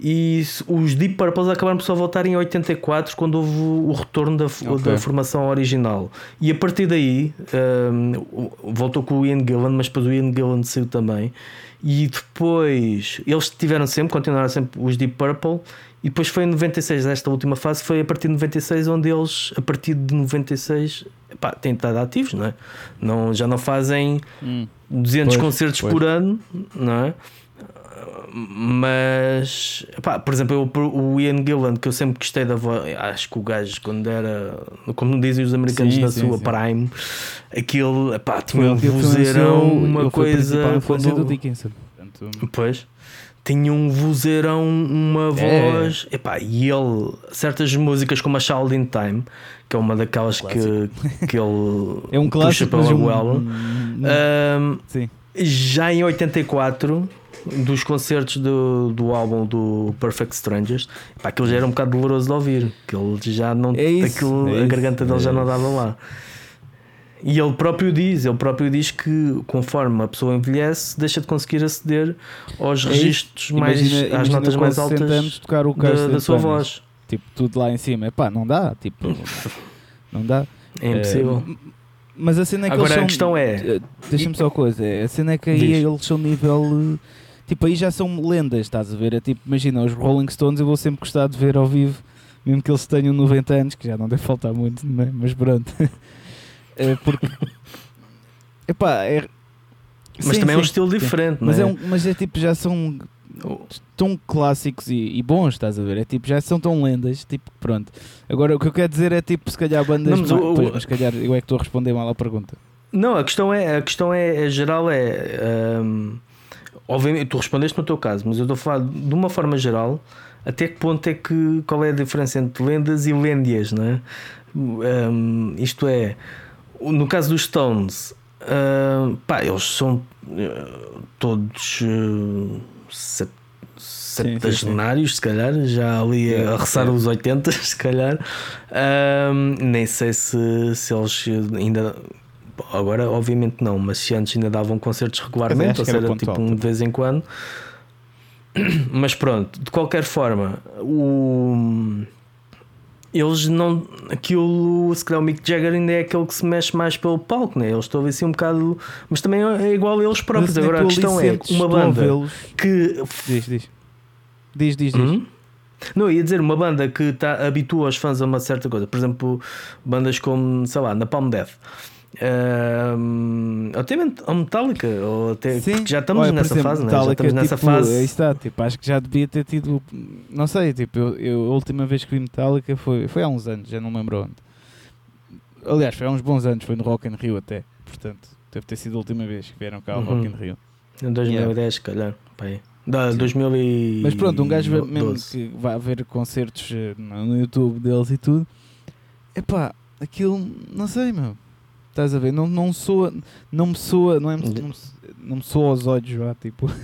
Speaker 1: E os Deep Purple acabaram por só voltar em 84, quando houve o retorno da,
Speaker 2: Ok.
Speaker 1: da formação original. E a partir daí, hum, voltou com o Ian Gillan, mas depois o Ian Gillan saiu também. E depois, eles tiveram sempre, continuaram sempre os Deep Purple. E depois foi em 96, esta última fase foi a partir de 96, onde eles, a partir de 96, pá, têm estado ativos, não é? Não, já não fazem
Speaker 2: Hum.
Speaker 1: 200
Speaker 2: Pois,
Speaker 1: concertos
Speaker 2: pois.
Speaker 1: por ano, não é? Mas, pá, por exemplo, eu, o Ian Gillan, que eu sempre gostei da voz, acho que o gajo, quando era, como dizem os americanos,
Speaker 2: Sim,
Speaker 1: na
Speaker 2: sim,
Speaker 1: sua
Speaker 2: sim.
Speaker 1: prime, aquele, pá, tinha um vozeirão, uma coisa. quando-
Speaker 2: do Dickinson. Portanto,
Speaker 1: Pois. Tinha um vozeirão, uma
Speaker 2: É.
Speaker 1: voz. Epá, e ele, certas músicas como a Child in Time, que é uma daquelas que, que ele
Speaker 2: é um
Speaker 1: puxa
Speaker 2: clássico,
Speaker 1: pela
Speaker 2: mas um,
Speaker 1: goela.
Speaker 2: um-
Speaker 1: Ahm,
Speaker 2: Sim.
Speaker 1: já em 84, dos concertos do, do álbum do Perfect Strangers, pá, aquilo já era um bocado doloroso de ouvir. Que ele já não.
Speaker 2: É isso,
Speaker 1: aquilo,
Speaker 2: é
Speaker 1: a garganta dele
Speaker 2: é
Speaker 1: já não dava lá. E ele próprio diz, ele próprio diz que conforme a pessoa envelhece, deixa de conseguir aceder aos
Speaker 2: É
Speaker 1: registros mais,
Speaker 2: Imagina-
Speaker 1: às
Speaker 2: imagina
Speaker 1: notas mais
Speaker 2: 60
Speaker 1: altas
Speaker 2: anos tocar o
Speaker 1: da, da sua voz.
Speaker 2: Tipo, tudo lá em cima. Epá, não dá. Tipo, não dá.
Speaker 1: É impossível.
Speaker 2: Eh, mas a cena é que
Speaker 1: Agora
Speaker 2: eles
Speaker 1: a
Speaker 2: são,
Speaker 1: questão é-
Speaker 2: eh, Deixa-me só uma coisa. A cena é que aí
Speaker 1: Diz.
Speaker 2: eles são nível. eh, Tipo, aí já são lendas, estás a ver? É tipo, imagina, os Rolling Stones eu vou sempre gostar de ver ao vivo, mesmo que eles tenham 90 anos, que já não deve faltar muito, né? mas pronto. É porque. Epá, é.
Speaker 1: Mas
Speaker 2: Sim,
Speaker 1: também é um
Speaker 2: sim,
Speaker 1: estilo
Speaker 2: sim.
Speaker 1: diferente,
Speaker 2: Mas é,
Speaker 1: é?
Speaker 2: um, mas é tipo, já são tão clássicos e, e bons, estás a ver? É tipo, já são tão lendas, tipo, pronto. Agora o que eu quero dizer é tipo, se calhar bandas.
Speaker 1: Não, mas o-
Speaker 2: pois,
Speaker 1: o-
Speaker 2: se calhar eu é que estou a responder mal à pergunta.
Speaker 1: Não, a questão é, a questão é, é geral é, hum, obviamente tu respondeste no teu caso, mas eu estou a falar de uma forma geral, até que ponto é que qual é a diferença entre lendas e lêndias, não é? Um, isto é, no caso dos Stones, uh, pá, eles são uh, todos uh, septagenários, se calhar, já ali a roçar os 80, se calhar. Um, nem sei se, se eles ainda. Agora, obviamente, não, mas se antes ainda davam concertos regularmente, ou seja, tipo um de vez em quando. Mas pronto, de qualquer forma, o eles não. Aquilo, se calhar o Mick Jagger ainda é aquele que se mexe mais pelo palco, né? Eles estão assim um bocado. Mas também é igual a eles próprios. Agora a questão é uma banda que.
Speaker 2: Diz, diz. Diz, diz, diz. Hum?
Speaker 1: Não, ia dizer uma banda que tá, habitua os fãs a uma certa coisa. Por exemplo, bandas como, sei lá, na Palm Death Uh, até a Metallica, ou até,
Speaker 2: Sim.
Speaker 1: já estamos Olha, nessa exemplo, fase, Metallica, né? já estamos nessa
Speaker 2: tipo,
Speaker 1: fase.
Speaker 2: Aí está, tipo, acho que já devia ter tido, não sei, tipo, eu, eu, a última vez que vi Metallica foi, foi há uns anos, já não me lembro onde. Aliás, foi há uns bons anos, foi no Rock in Rio até, portanto, deve ter sido a última vez que vieram cá ao uhum. Rock in Rio.
Speaker 1: Em 2010, yeah. calhar, pai. Da 2000 e...
Speaker 2: Mas pronto, um gajo mesmo que vai ver concertos eh, no YouTube deles e tudo, epá, aquilo, não sei, meu Estás a ver? Não, não soa, não me soa, não, é, não, não me soa aos olhos, já, tipo.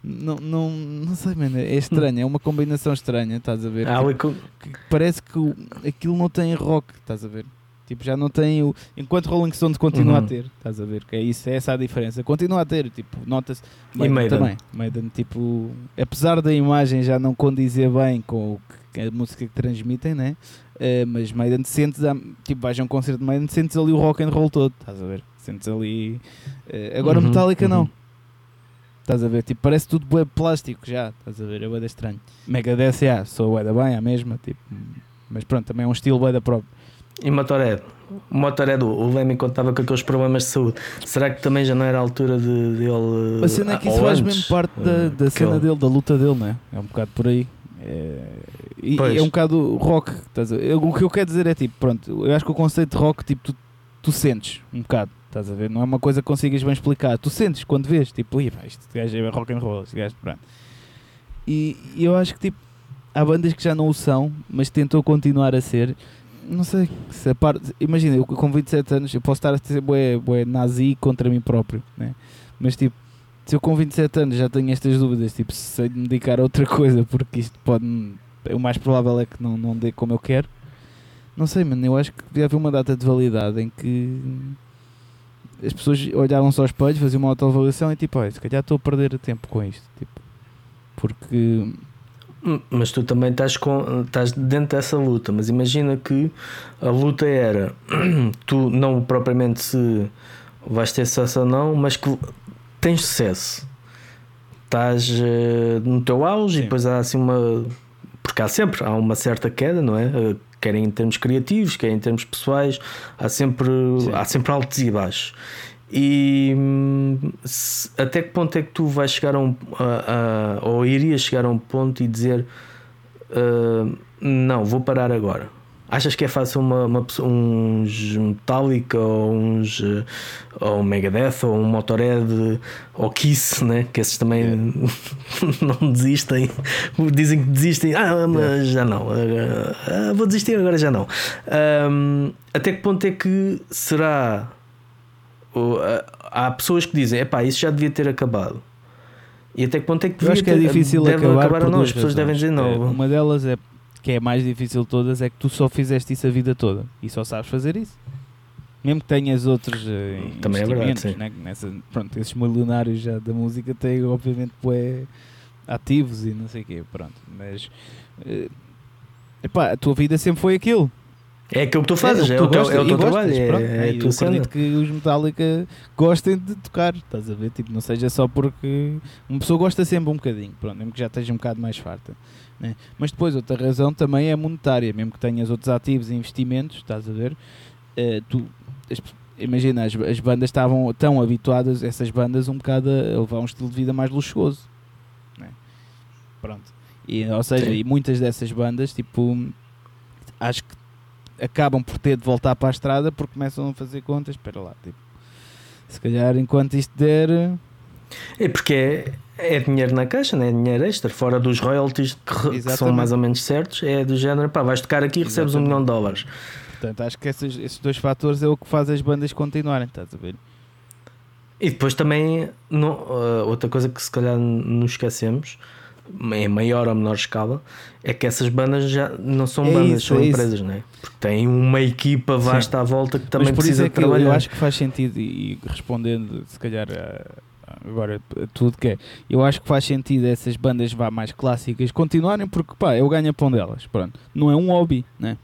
Speaker 2: Não, não, não sei, mano, é estranho, é uma combinação estranha, estás a ver? Ah, tipo, que, parece que o, aquilo não tem rock, estás a ver? Tipo, já não tem o. Enquanto Rolling Stones continua uhum. a ter, estás a ver? Que é isso, é essa a diferença. Continua a ter, tipo, nota-se.
Speaker 1: E Maiden
Speaker 2: também. Maiden, tipo, apesar da imagem já não condizer bem com o que a música que transmitem, né? Uh, mas Maiden sentes, tipo, vais a um concerto de Maiden, sentes ali o rock and roll todo, estás a ver? Sentes ali. Uh, agora uhum, Metallica uhum. não. Estás a ver? Tipo, parece tudo bué plástico já, estás a ver? É bué estranho. Megadeth, yeah, sou bué da bem, a mesma, tipo, mas pronto, também é um estilo bué da própria.
Speaker 1: E Motorhead? O Motorhead, o Lemmy contava com aqueles problemas de saúde. Será que também já não era a altura de, dele.
Speaker 2: A cena é que isso faz mesmo parte da, da cena dele, da luta dele, não é? É um bocado por aí. É, e, e é um bocado rock. Estás o que eu quero dizer é tipo, pronto, eu acho que o conceito de rock, tipo, tu, tu sentes um bocado. Estás a ver? Não é uma coisa que consigas bem explicar. Tu sentes quando vês, tipo, este gajo é rock and roll, este gajo, pronto. E, e eu acho que tipo, há bandas que já não o são, mas tentam continuar a ser. Não sei, se a parte, imagina, eu com 27 anos eu posso estar a ser bué, bué nazi contra mim próprio, né? mas tipo, se eu com 27 anos já tenho estas dúvidas, tipo, se sei dedicar a outra coisa, porque isto pode. O mais provável é que não, não dê como eu quero. Não sei, mano, eu acho que devia haver uma data de validade em que as pessoas olhavam só ao espelho, faziam uma autoavaliação e tipo, olha, se calhar estou a perder tempo com isto. Tipo, porque.
Speaker 1: Hum, mas tu também estás, com, estás dentro dessa luta, mas imagina que a luta era tu não propriamente se vais ter sucesso ou não, mas que tens sucesso, estás uh, no teu auge Sim. e depois há assim uma. Porque há sempre há uma certa queda, não é? Uh, quer em termos criativos, quer em termos pessoais, há sempre, há sempre altos e baixos. E hum, se, até que ponto é que tu vais chegar a um. A, a, ou irias chegar a um ponto e dizer uh, não, vou parar agora? Achas que é fácil uma, uma, uns Metallica ou uns eh, ou um Megadeth ou um Motorhead ou Kiss, né? que esses também yeah. não desistem, dizem que desistem, ah, mas yeah. já não, ah, vou desistir agora já não. Um, até que ponto é que será? Há pessoas que dizem, epá, isso já devia ter acabado. E até que ponto é que,
Speaker 2: Eu acho que é difícil acabar, acabar ou
Speaker 1: não? As pessoas devem dizer não. É,
Speaker 2: uma delas é que é a mais difícil de todas, é que tu só fizeste isso a vida toda e só sabes fazer isso. Mesmo que tenhas outros uh,
Speaker 1: Também é verdade,
Speaker 2: né? Nessa, pronto, esses milionários já da música têm, obviamente, bué ativos e não sei o quê, pronto. Mas uh, epá, a tua vida sempre foi aquilo.
Speaker 1: É aquilo que tu fazes, é, é, o, teu, é o teu trabalho. É, pronto, é, é eu
Speaker 2: acredito que os Metallica gostem de tocar, estás a ver? Tipo, não seja só porque uma pessoa gosta sempre um bocadinho, pronto, mesmo que já esteja um bocado mais farta. Né? Mas depois, outra razão também é monetária, mesmo que tenhas outros ativos e investimentos, estás a ver? Uh, tu, as, imagina, as, as, bandas estavam tão habituadas, essas bandas, um bocado a levar um estilo de vida mais luxuoso. Né? Pronto. E, ou seja, Sim. e muitas dessas bandas, tipo, acho que acabam por ter de voltar para a estrada porque começam a fazer contas. Espera lá, tipo, se calhar enquanto isto der
Speaker 1: É porque é, é dinheiro na caixa, não é dinheiro extra, fora dos royalties que, que são mais ou menos certos, é do género, pá, vais tocar aqui e recebes um milhão de dólares.
Speaker 2: Portanto, acho que esses, esses dois fatores é o que faz as bandas continuarem, estás a ver?
Speaker 1: E depois também, não, uh, outra coisa que se calhar nos esquecemos, em maior ou menor escala, é que essas bandas já não são
Speaker 2: É
Speaker 1: bandas,
Speaker 2: isso,
Speaker 1: são
Speaker 2: é isso.
Speaker 1: empresas, não é? Porque têm uma equipa vasta à volta que também precisa
Speaker 2: é
Speaker 1: de
Speaker 2: que
Speaker 1: trabalhar.
Speaker 2: eu acho que faz sentido, e respondendo se calhar a- agora a tudo que é, eu acho que faz sentido essas bandas vá mais clássicas continuarem porque pá, é o ganha-pão delas, pronto. Não é um hobby, né?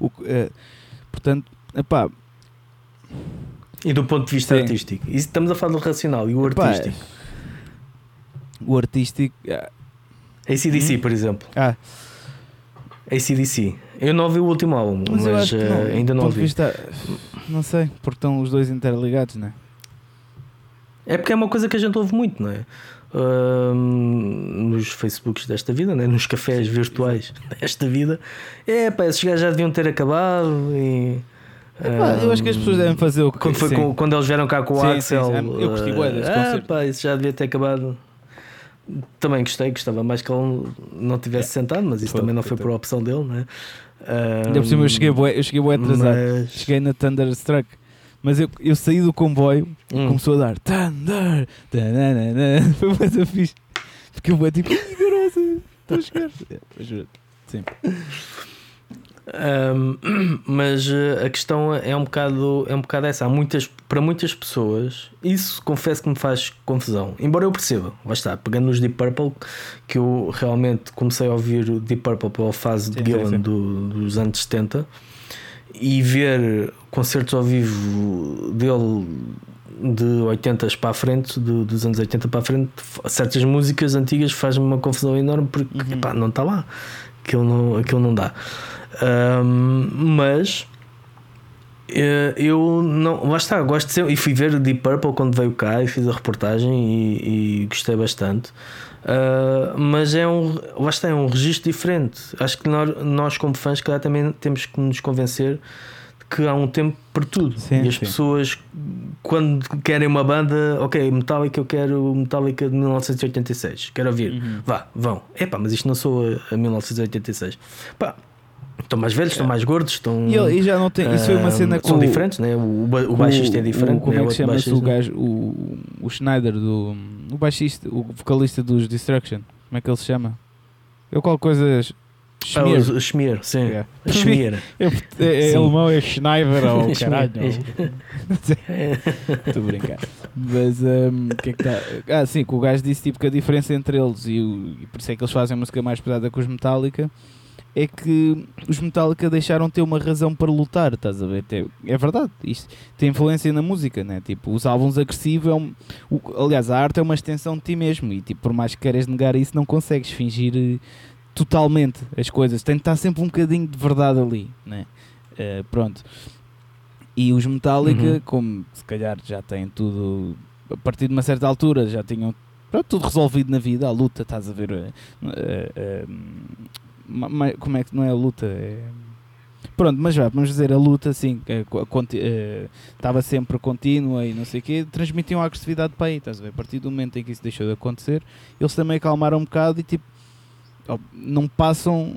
Speaker 2: O, eh, portanto, epá,
Speaker 1: E do ponto de vista
Speaker 2: Sim.
Speaker 1: artístico. Estamos a falar do racional e o
Speaker 2: epá,
Speaker 1: artístico.
Speaker 2: o artístico. ah,
Speaker 1: ACDC,
Speaker 2: Hum?
Speaker 1: por exemplo.
Speaker 2: Ah,
Speaker 1: ACDC. Eu não ouvi o último álbum,
Speaker 2: mas,
Speaker 1: mas,
Speaker 2: eu
Speaker 1: eh,
Speaker 2: não,
Speaker 1: ainda não ouvi.
Speaker 2: vista- não sei, porque estão os dois interligados, né?
Speaker 1: É porque é uma coisa que a gente ouve muito, não é? Ahm, nos Facebooks desta vida, né? nos cafés virtuais desta vida. É, pá, esses gajos já deviam ter acabado. E,
Speaker 2: Epá, eu acho que as pessoas devem fazer o que
Speaker 1: Quando, foi com- quando eles vieram cá com o
Speaker 2: Sim,
Speaker 1: Axel,
Speaker 2: sim, sim. Eu gostei bué desse
Speaker 1: ah, pá, isso já devia ter acabado. Também gostei, gostava mais que ele não tivesse sentado, mas isso
Speaker 2: Foi,
Speaker 1: também não
Speaker 2: foi
Speaker 1: foi por opção dele, né?
Speaker 2: Ainda por cima eu cheguei bué, eu cheguei bué atrasado.
Speaker 1: Mas...
Speaker 2: Cheguei na Thunderstruck. Mas eu, eu saí do comboio
Speaker 1: Hum.
Speaker 2: começou a dar Thunder, tananana, foi mais fixe. Porque eu vou tipo, "Ih, garoto, estou a chegar. É, mas juro, Sim.
Speaker 1: Um, mas uh, a questão é um bocado é um bocado essa. Há muitas, para muitas pessoas, isso confesso que me faz confusão. Embora eu perceba, lá está, pegando nos Deep Purple, que eu realmente comecei a ouvir o Deep Purple pela fase de
Speaker 2: Sim, sim,
Speaker 1: Gillan do- dos anos 70 e ver concertos ao vivo dele de 80 para a frente, do- dos anos 80 para a frente, certas músicas antigas faz-me uma confusão enorme porque
Speaker 2: Uhum.
Speaker 1: epá, não está lá, aquilo não, aquilo não dá. Ahm, mas eh, eu não, lá está, gosto de ser, e fui ver Deep Purple quando veio cá e fiz a reportagem e, e gostei bastante. Ah, mas é um, lá está, é um registro diferente. Acho que nós, nós como fãs, calhar, também temos que nos convencer de que há um tempo para tudo.
Speaker 2: Sim,
Speaker 1: e as
Speaker 2: sim.
Speaker 1: pessoas, quando querem uma banda, ok, Metallica, eu quero Metallica de 1986, quero ouvir,
Speaker 2: Uhum.
Speaker 1: vá, vão. Epá, mas isto não sou a, a 1986. Pá, estão mais velhos, estão mais gordos, estão.
Speaker 2: E, ele- e já não tem. Isso foi uma
Speaker 1: ah,
Speaker 2: cena com.
Speaker 1: São
Speaker 2: o-
Speaker 1: diferentes, né? o, ba- o baixista é diferente.
Speaker 2: o- como
Speaker 1: né?
Speaker 2: é que chama-se o gajo? O, o Schneider, do, o baixista, o vocalista dos Destruction. Como é que ele se chama? Eu qualquer coisa.
Speaker 1: Ah,
Speaker 2: Schmier.
Speaker 1: o Schmier, sim.
Speaker 2: Yeah.
Speaker 1: Schmier.
Speaker 2: É, é, é alemão, é Schneider ou
Speaker 1: Schmier.
Speaker 2: caralho. Estou a brincar. Mas hum, o que é que está. Ah, sim, que o gajo disse tipo que a diferença entre eles e, o, e por isso é que eles fazem música mais pesada que os Metallica é que os Metallica deixaram de ter uma razão para lutar, estás a ver? É verdade, isto tem influência na música, né? Tipo, os álbuns agressivos é um. o- aliás, a arte é uma extensão de ti mesmo e tipo, por mais que queiras negar isso, não consegues fingir eh, totalmente as coisas. Tem de estar sempre um bocadinho de verdade ali, né? Eh, pronto. E os Metallica,
Speaker 1: Uhum.
Speaker 2: como se calhar já têm tudo, a partir de uma certa altura, já tinham pronto, tudo resolvido na vida, a luta, estás a ver? ma- ma- como é que não é a luta? É- Pronto, mas já, vamos dizer, a luta, sim, que, co- conti- eh, estava sempre contínua e não sei o quê, transmitiam a agressividade para aí, estás a ver? A partir do momento em que isso deixou de acontecer, eles também acalmaram um bocado e tipo, não passam.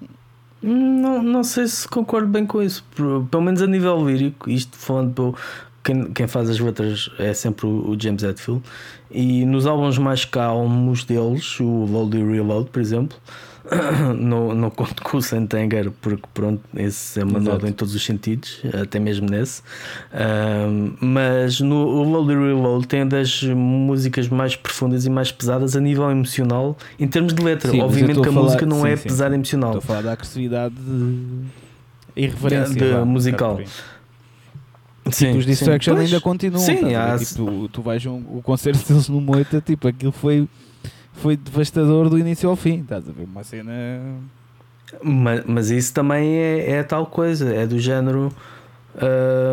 Speaker 1: Não, não sei se concordo bem com isso. Pelo menos a nível lírico, isto falando pelo. Quem, quem faz as letras é sempre o, o James Hetfield. E nos álbuns mais calmos deles, o Load e Reload, por exemplo, não, não conto com o Santanger, porque pronto, esse é uma em todos os sentidos, até mesmo nesse. Mas no e Reload tem das músicas mais profundas e mais pesadas a nível emocional, em termos de letra.
Speaker 2: Sim,
Speaker 1: Obviamente que a
Speaker 2: a falar-
Speaker 1: música não
Speaker 2: sim,
Speaker 1: é
Speaker 2: sim,
Speaker 1: pesada emocional.
Speaker 2: Estou a falar da agressividade de irreverência
Speaker 1: De-
Speaker 2: um
Speaker 1: musical. Sim,
Speaker 2: Tipo, os Distraction ainda continuam.
Speaker 1: Sim,
Speaker 2: ver?
Speaker 1: há-
Speaker 2: Tipo, tu, tu vais a um, o concerto deles no Moita, tipo, aquilo foi, foi devastador do início ao fim. Estás a ver? Uma cena.
Speaker 1: Mas, mas isso também é, é tal coisa, é do género.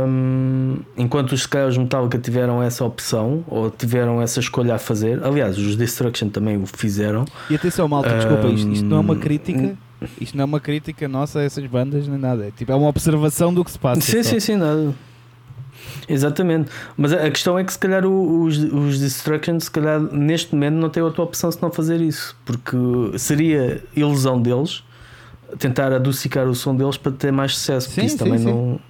Speaker 1: hum, enquanto os, se calhar, os Metallica tiveram essa opção ou tiveram essa escolha a fazer, aliás, os Destruction também o fizeram.
Speaker 2: E atenção, malta, desculpa, isto, isto não é uma
Speaker 1: Hum,
Speaker 2: crítica. Isto não é uma crítica nossa a essas bandas nem nada. É, tipo, é uma observação do que se passa.
Speaker 1: sim,
Speaker 2: só.
Speaker 1: sim, sim, nada. Exatamente, mas a questão é que se calhar os, os Destruction, se calhar neste momento não tem outra opção se não fazer isso, porque seria ilusão deles tentar adocicar o som deles para ter mais sucesso, porque sim, isso sim, também sim. não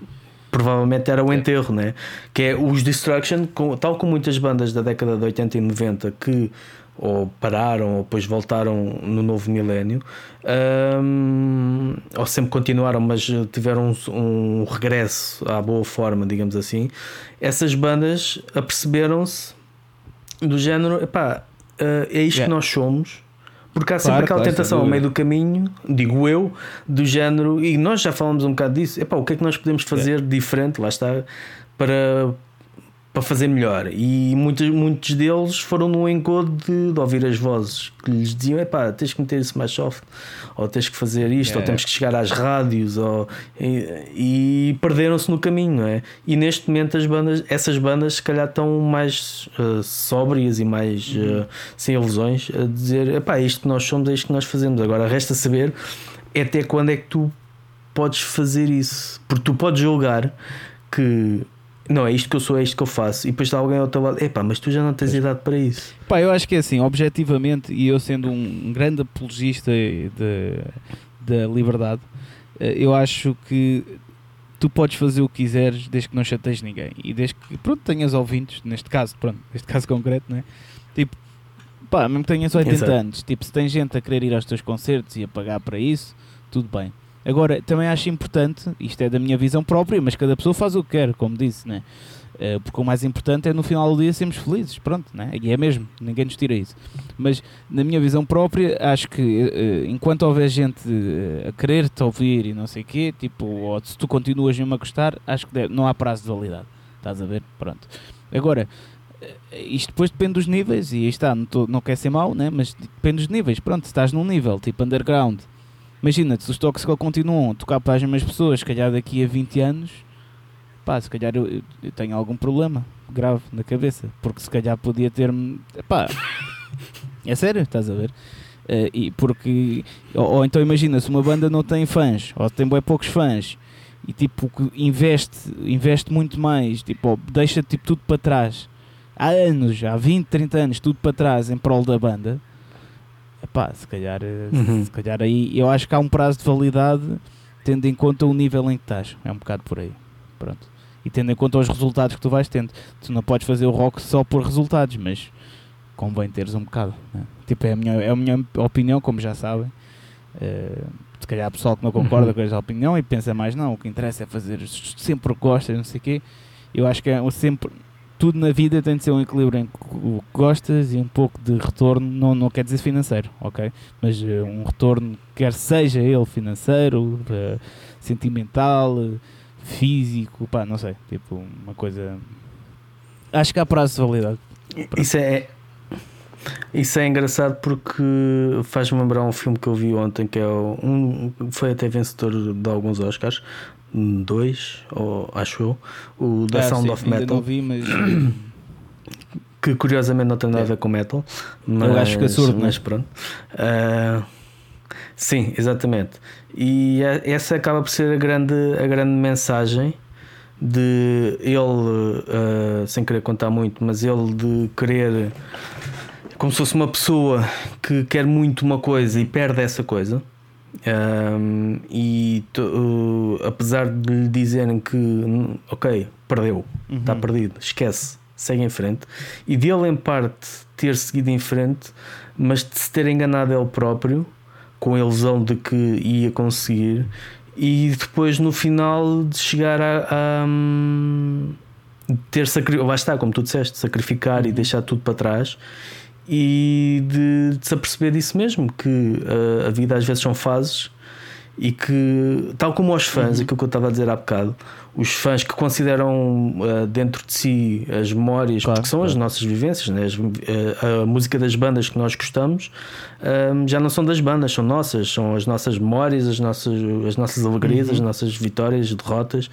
Speaker 1: provavelmente era o enterro, né? que é os Destruction, tal como muitas bandas da década de 80 e 90 que ou pararam ou depois voltaram no novo milénio um, ou sempre continuaram mas tiveram um, um, regresso à boa forma digamos assim essas bandas aperceberam-se do género epá, uh, é isto yeah. que nós somos porque há sempre claro, aquela claro, tentação ao meio do caminho, digo eu, do género, e nós já falamos um bocado disso, epá, o que é que nós podemos fazer yeah. diferente, lá está, para, para fazer melhor. E muitos, muitos deles foram no encodo de, de ouvir as vozes que lhes diziam: é pá, tens que meter isso mais soft, ou tens que fazer isto, ou temos que chegar às rádios, ou, e, e perderam-se no caminho, não é? E neste momento as bandas, essas bandas, se calhar estão mais uh, sóbrias e mais uh, sem ilusões a dizer: é pá, isto que nós somos, é isto que nós fazemos. Agora resta saber até quando é que tu podes fazer isso, porque tu podes julgar que não, é isto que eu sou, é isto que eu faço. E depois está alguém ao teu lado, epá, mas tu já não tens idade para isso.
Speaker 2: Pá, eu acho que é assim, objetivamente, e eu sendo um grande apologista da liberdade, eh, eu acho que tu podes fazer o que quiseres desde que não chateies ninguém. E desde que, pronto, tenhas ouvintes, neste caso, pronto, neste caso concreto, né? Tipo, pá, mesmo que tenhas 80 Exato. anos, tipo, se tem gente a querer ir aos teus concertos e a pagar para isso, tudo bem. Agora, também acho importante, isto é da minha visão própria, mas cada pessoa faz o que quer, como disse, né? Uh, porque o mais importante é no final do dia sermos felizes, pronto, né? e é mesmo, ninguém nos tira isso. Mas na minha visão própria, acho que uh, enquanto houver gente a querer-te ouvir e não sei o quê, tipo, ou se tu continuas mesmo a gostar, acho que deve, não há prazo de validade, estás a ver? Pronto. Agora, isto depois depende dos níveis, e aí está, não, tô, não quer ser mau, né? mas depende dos níveis, pronto, se estás num nível tipo underground Imagina, se os Toxical continuam a tocar para as mesmas pessoas, se calhar daqui a 20 anos, pá, se calhar eu, eu tenho algum problema grave na cabeça, porque se calhar podia ter-me. pá, é sério, estás a ver? Uh, e porque, ou, ou, então imagina, se uma banda não tem fãs, ou tem bem poucos fãs, e tipo, investe, investe muito mais, tipo, deixa tipo, tudo para trás, há anos, há 20, 30 anos, tudo para trás em prol da banda Epá, se calhar, eh, uhum. se calhar aí eu acho que há um prazo de validade tendo em conta o nível em que estás. É um bocado por aí. Pronto. E tendo em conta os resultados que tu vais tendo. Tu não podes fazer o rock só por resultados, mas convém teres um bocado. Né? Tipo, é a, minha, é a minha opinião, como já sabem. Uh, se calhar há pessoal que não concorda uhum. com essa opinião e pensa mais, não, o que interessa é fazer sempre o que gostas, não sei o quê. Eu acho que é sempre tudo na vida tem de ser um equilíbrio em que gostas e um pouco de retorno, não, não quer dizer financeiro, ok? Mas uh, um retorno, quer seja ele financeiro, uh, sentimental, uh, físico, pá, não sei, tipo uma coisa. Acho que há prazo de validade.
Speaker 1: Isso é. Isso é engraçado porque faz-me lembrar um filme que eu vi ontem que é um, foi até vencedor de alguns Oscars, dois, ou acho eu, o da ah, Sound sim, of Metal.
Speaker 2: Não vi, mas...
Speaker 1: que curiosamente não tem nada a ver com metal, mas,
Speaker 2: eu acho que é surdo,
Speaker 1: mas pronto. Uh, sim, exatamente. E essa acaba por ser a grande, a grande mensagem de ele, uh, sem querer contar muito, mas ele de querer, como se fosse uma pessoa que quer muito uma coisa e perde essa coisa. Um, e uh, apesar de lhe dizerem que ok, perdeu, está uhum. perdido, esquece, segue em frente, e de ele em parte ter seguido em frente, mas de se ter enganado ele próprio com a ilusão de que ia conseguir, e depois no final de chegar a, a ter sacrificado, lá está, como tu disseste, sacrificar uhum. e deixar tudo para trás e de, de se aperceber disso mesmo, que uh, a vida às vezes são fases e que, tal como os fãs, uhum. aquilo que eu estava a dizer há bocado, os fãs que consideram uh, dentro de si as memórias, claro, porque são claro. as nossas vivências, né? as, uh, a música das bandas que nós gostamos já não são das bandas, são nossas, são as nossas memórias, as nossas, as nossas alegrias, uhum. as nossas vitórias, derrotas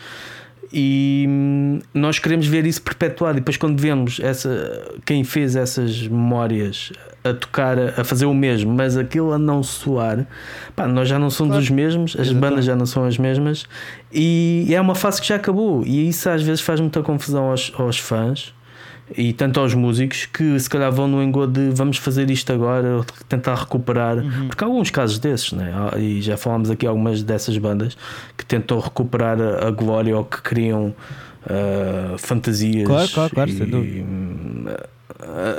Speaker 1: E hum, nós queremos ver isso perpetuado. E depois, quando vemos essa, quem fez essas memórias a tocar, a fazer o mesmo, mas aquilo a não soar, pá, nós já não somos
Speaker 2: Claro.
Speaker 1: os mesmos, as
Speaker 2: Exatamente.
Speaker 1: bandas já não são as mesmas, e é uma fase que já acabou. E isso às vezes faz muita confusão aos, aos fãs e tanto aos músicos que se calhar vão no engodo de vamos fazer isto agora, tentar recuperar, porque há alguns casos desses, né? E já falámos aqui algumas dessas bandas que tentam recuperar a, glória ou que criam ah, fantasias
Speaker 2: Claro, claro, claro,
Speaker 1: e, hum,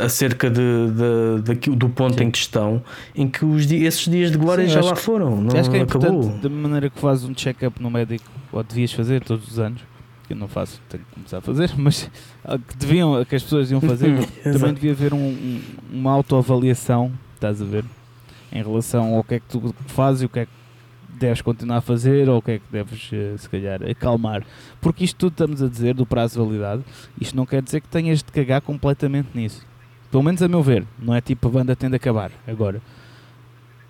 Speaker 1: acerca de, de, daquilo- do ponto
Speaker 2: Sim.
Speaker 1: em que estão, em que os esses dias de glória
Speaker 2: Sim,
Speaker 1: já lá
Speaker 2: que-
Speaker 1: foram, não
Speaker 2: acho que é
Speaker 1: acabou.
Speaker 2: da maneira que fazes um check-up no médico, ou devias fazer todos os anos, que eu não faço, tenho que começar a fazer, mas ah, que deviam, que as pessoas deviam fazer, também devia haver um- um- uma autoavaliação, estás a ver, em relação ao que é que tu fazes e o que é que deves continuar a fazer ou o que é que deves, eh, se calhar, acalmar. Porque isto tudo estamos a dizer do prazo de validade, isto não quer dizer que tenhas de cagar completamente nisso. Pelo menos a meu ver, não é tipo a banda tende a acabar agora.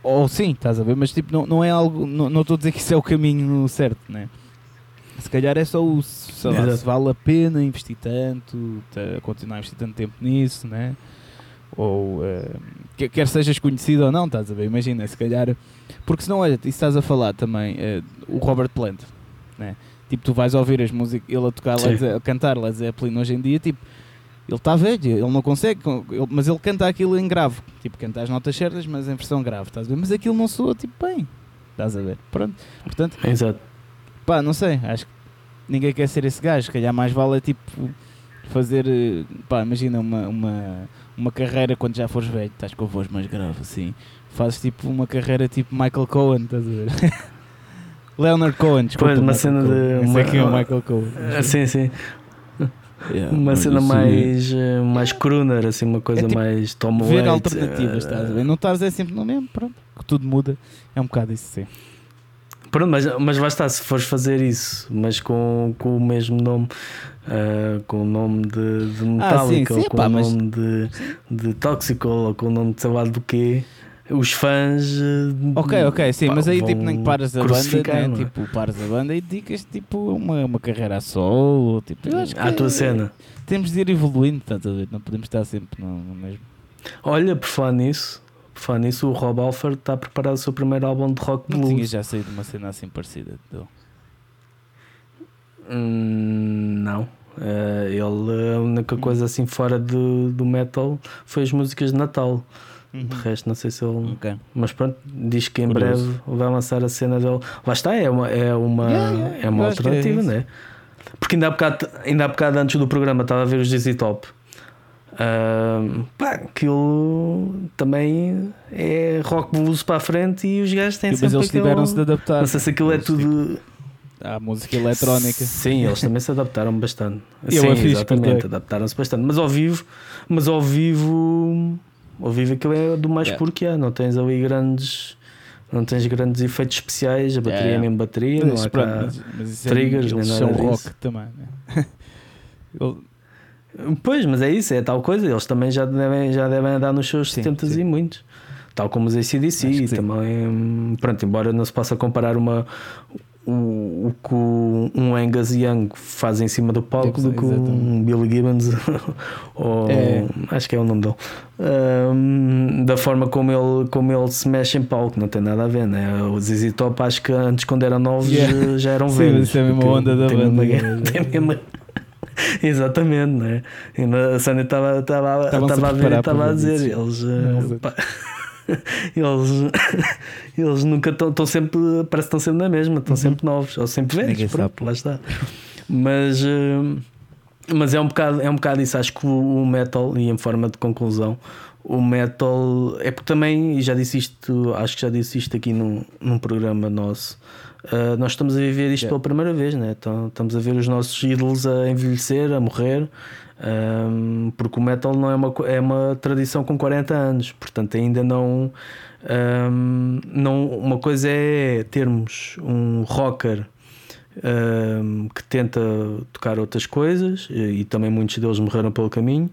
Speaker 2: Ou sim, estás a ver, mas tipo, não, não é algo, não não estou a dizer que isso é o caminho certo, né? Se calhar é só o, sei lá, se vale a pena investir tanto, ta- continuar a investir tanto tempo nisso, né? Ou que- quer sejas conhecido ou não, estás a ver? Imagina, se calhar. Porque senão, olha, isso estás a falar também, eh, o Robert Plant, né? Tipo, tu vais ouvir as músicas, ele a tocar. Led a cantar Led Zeppelin hoje em dia, tipo, ele está velho, ele não consegue, ele- mas ele canta aquilo em grave, tipo, canta as notas certas, mas em versão grave, estás a ver? Mas aquilo não soa, tipo, bem, estás a ver? Pronto, portanto,
Speaker 1: Exato.
Speaker 2: Pá, não sei, acho que ninguém quer ser esse gajo, se calhar mais vale é tipo fazer, eh, pá, imagina uma, uma, uma carreira quando já fores velho, estás com a voz mais grave assim, fazes tipo uma carreira tipo Michael Cohen, estás a ver? Leonard Cohen, desculpa.
Speaker 1: Pois, uma cena
Speaker 2: Cohen.
Speaker 1: de-
Speaker 2: sei
Speaker 1: uma-
Speaker 2: quem é o Michael Cohen.
Speaker 1: Ah, Sim, sim.
Speaker 2: Yeah,
Speaker 1: Uma cena mais, eh, mais crooner, assim, uma coisa
Speaker 2: tipo,
Speaker 1: mais Tom
Speaker 2: Ver alternativas,
Speaker 1: eh,
Speaker 2: estás a ver? Não estás é sempre no mesmo, pronto, que tudo muda, é um bocado isso sim.
Speaker 1: Pronto, mas, mas vai estar, se fores fazer isso, mas com, com o mesmo nome, ah, com o nome de, de Metallica,
Speaker 2: sim,
Speaker 1: ou com
Speaker 2: pá,
Speaker 1: o
Speaker 2: mas-
Speaker 1: nome de, de Toxical, ou com o nome de sei lá do quê, os fãs. eh,
Speaker 2: Ok, ok, sim,
Speaker 1: pá,
Speaker 2: mas aí tipo nem paras a banda, né?
Speaker 1: é?
Speaker 2: tipo, paras a banda e dedicas tipo uma, uma carreira a solo, tipo, eu acho que
Speaker 1: À tua
Speaker 2: é-
Speaker 1: cena.
Speaker 2: Temos de ir evoluindo, estás a ver? Não podemos estar sempre no, no mesmo.
Speaker 1: Olha, por falar nisso, falar nisso, o Rob Alford está a preparar o seu primeiro álbum de rock
Speaker 2: Não tinha
Speaker 1: blues.
Speaker 2: já saído uma cena assim parecida. dele.
Speaker 1: Hum, não. Eh, ele, a única coisa assim fora do, do metal foi as músicas de Natal. De resto, não sei se ele.
Speaker 2: Ok.
Speaker 1: Mas pronto, diz que em
Speaker 2: Curioso.
Speaker 1: breve vai lançar a cena dele. Lá está, é uma, é uma,
Speaker 2: Yeah, yeah,
Speaker 1: é uma
Speaker 2: é
Speaker 1: alternativa,
Speaker 2: isso.
Speaker 1: né? Porque ainda há, bocado, ainda há bocado antes do programa estava a ver os Dizzy Top. Pá, aquilo também é rock blues para a frente e os gajos têm
Speaker 2: Mas
Speaker 1: sempre
Speaker 2: eles tiveram-se de adaptar.
Speaker 1: Não sei se aquilo é tudo.
Speaker 2: À música eletrónica.
Speaker 1: Sim, eles também se adaptaram bastante.
Speaker 2: Eu
Speaker 1: Sim,
Speaker 2: fiz,
Speaker 1: exatamente, adaptaram-se bastante. Mas ao vivo, mas ao vivo, ao vivo aquilo é do mais
Speaker 2: Yeah.
Speaker 1: puro que há. Não tens ali grandes, não tens grandes efeitos especiais. A bateria
Speaker 2: Yeah.
Speaker 1: é mesmo bateria,
Speaker 2: Mas,
Speaker 1: não há
Speaker 2: mas, mas isso
Speaker 1: triggers,
Speaker 2: é,
Speaker 1: nem nada
Speaker 2: são rock
Speaker 1: disso.
Speaker 2: também. Né?
Speaker 1: Pois, mas é isso, é tal coisa. Eles também já devem, já devem andar nos seus
Speaker 2: Sim,
Speaker 1: 70
Speaker 2: sim.
Speaker 1: e muitos. Tal como os ACDC
Speaker 2: sim.
Speaker 1: também. Pronto, embora não se possa comparar uma. O, o que um Angus Young faz em cima do palco do que um. Billy Gibbons ou
Speaker 2: É.
Speaker 1: acho que é o nome dele Ahm, da forma como ele, como ele se mexe em palco, não tem nada a ver, né? O ZZ Top acho que antes quando eram novos
Speaker 2: Yeah.
Speaker 1: já eram
Speaker 2: Sim,
Speaker 1: velhos.
Speaker 2: isso é a mesma onda da
Speaker 1: mesmo
Speaker 2: banda,
Speaker 1: tem mesmo- Exatamente, né? Na- a Sânia estava
Speaker 2: a
Speaker 1: ver e estava a dizer, eles, eh, pá, eles, eles nunca estão sempre, parece que estão sempre na mesma, estão sempre novos, ou sempre velhos,
Speaker 2: Uhum.
Speaker 1: Pronto, lá está. Mas, eh, mas é um bocado, é um bocado isso, acho que o, o metal, e em forma de conclusão, o metal é porque também, e já disse isto, acho que já disse isto aqui num, num programa nosso. Uh, nós estamos a viver isto
Speaker 2: Yeah.
Speaker 1: pela primeira vez, né? então, estamos a ver os nossos ídolos a envelhecer, a morrer, um, porque o metal não é uma, é uma tradição com 40 anos, portanto, ainda não. um, não uma coisa é termos um rocker um, que tenta tocar outras coisas e, e também muitos deles morreram pelo caminho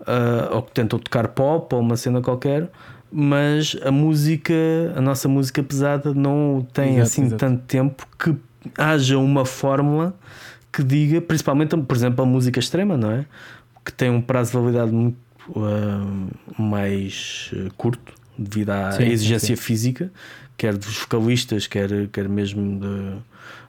Speaker 1: uh, ou que tentam tocar pop ou uma cena qualquer mas a música a nossa música pesada não tem
Speaker 2: Exato,
Speaker 1: assim
Speaker 2: exato.
Speaker 1: tanto tempo que haja uma fórmula que diga, principalmente, por exemplo, a música extrema, não é? Que tem um prazo de validade muito uh, mais uh, curto devido à sim, exigência sim. física, quer dos vocalistas, quer, quer mesmo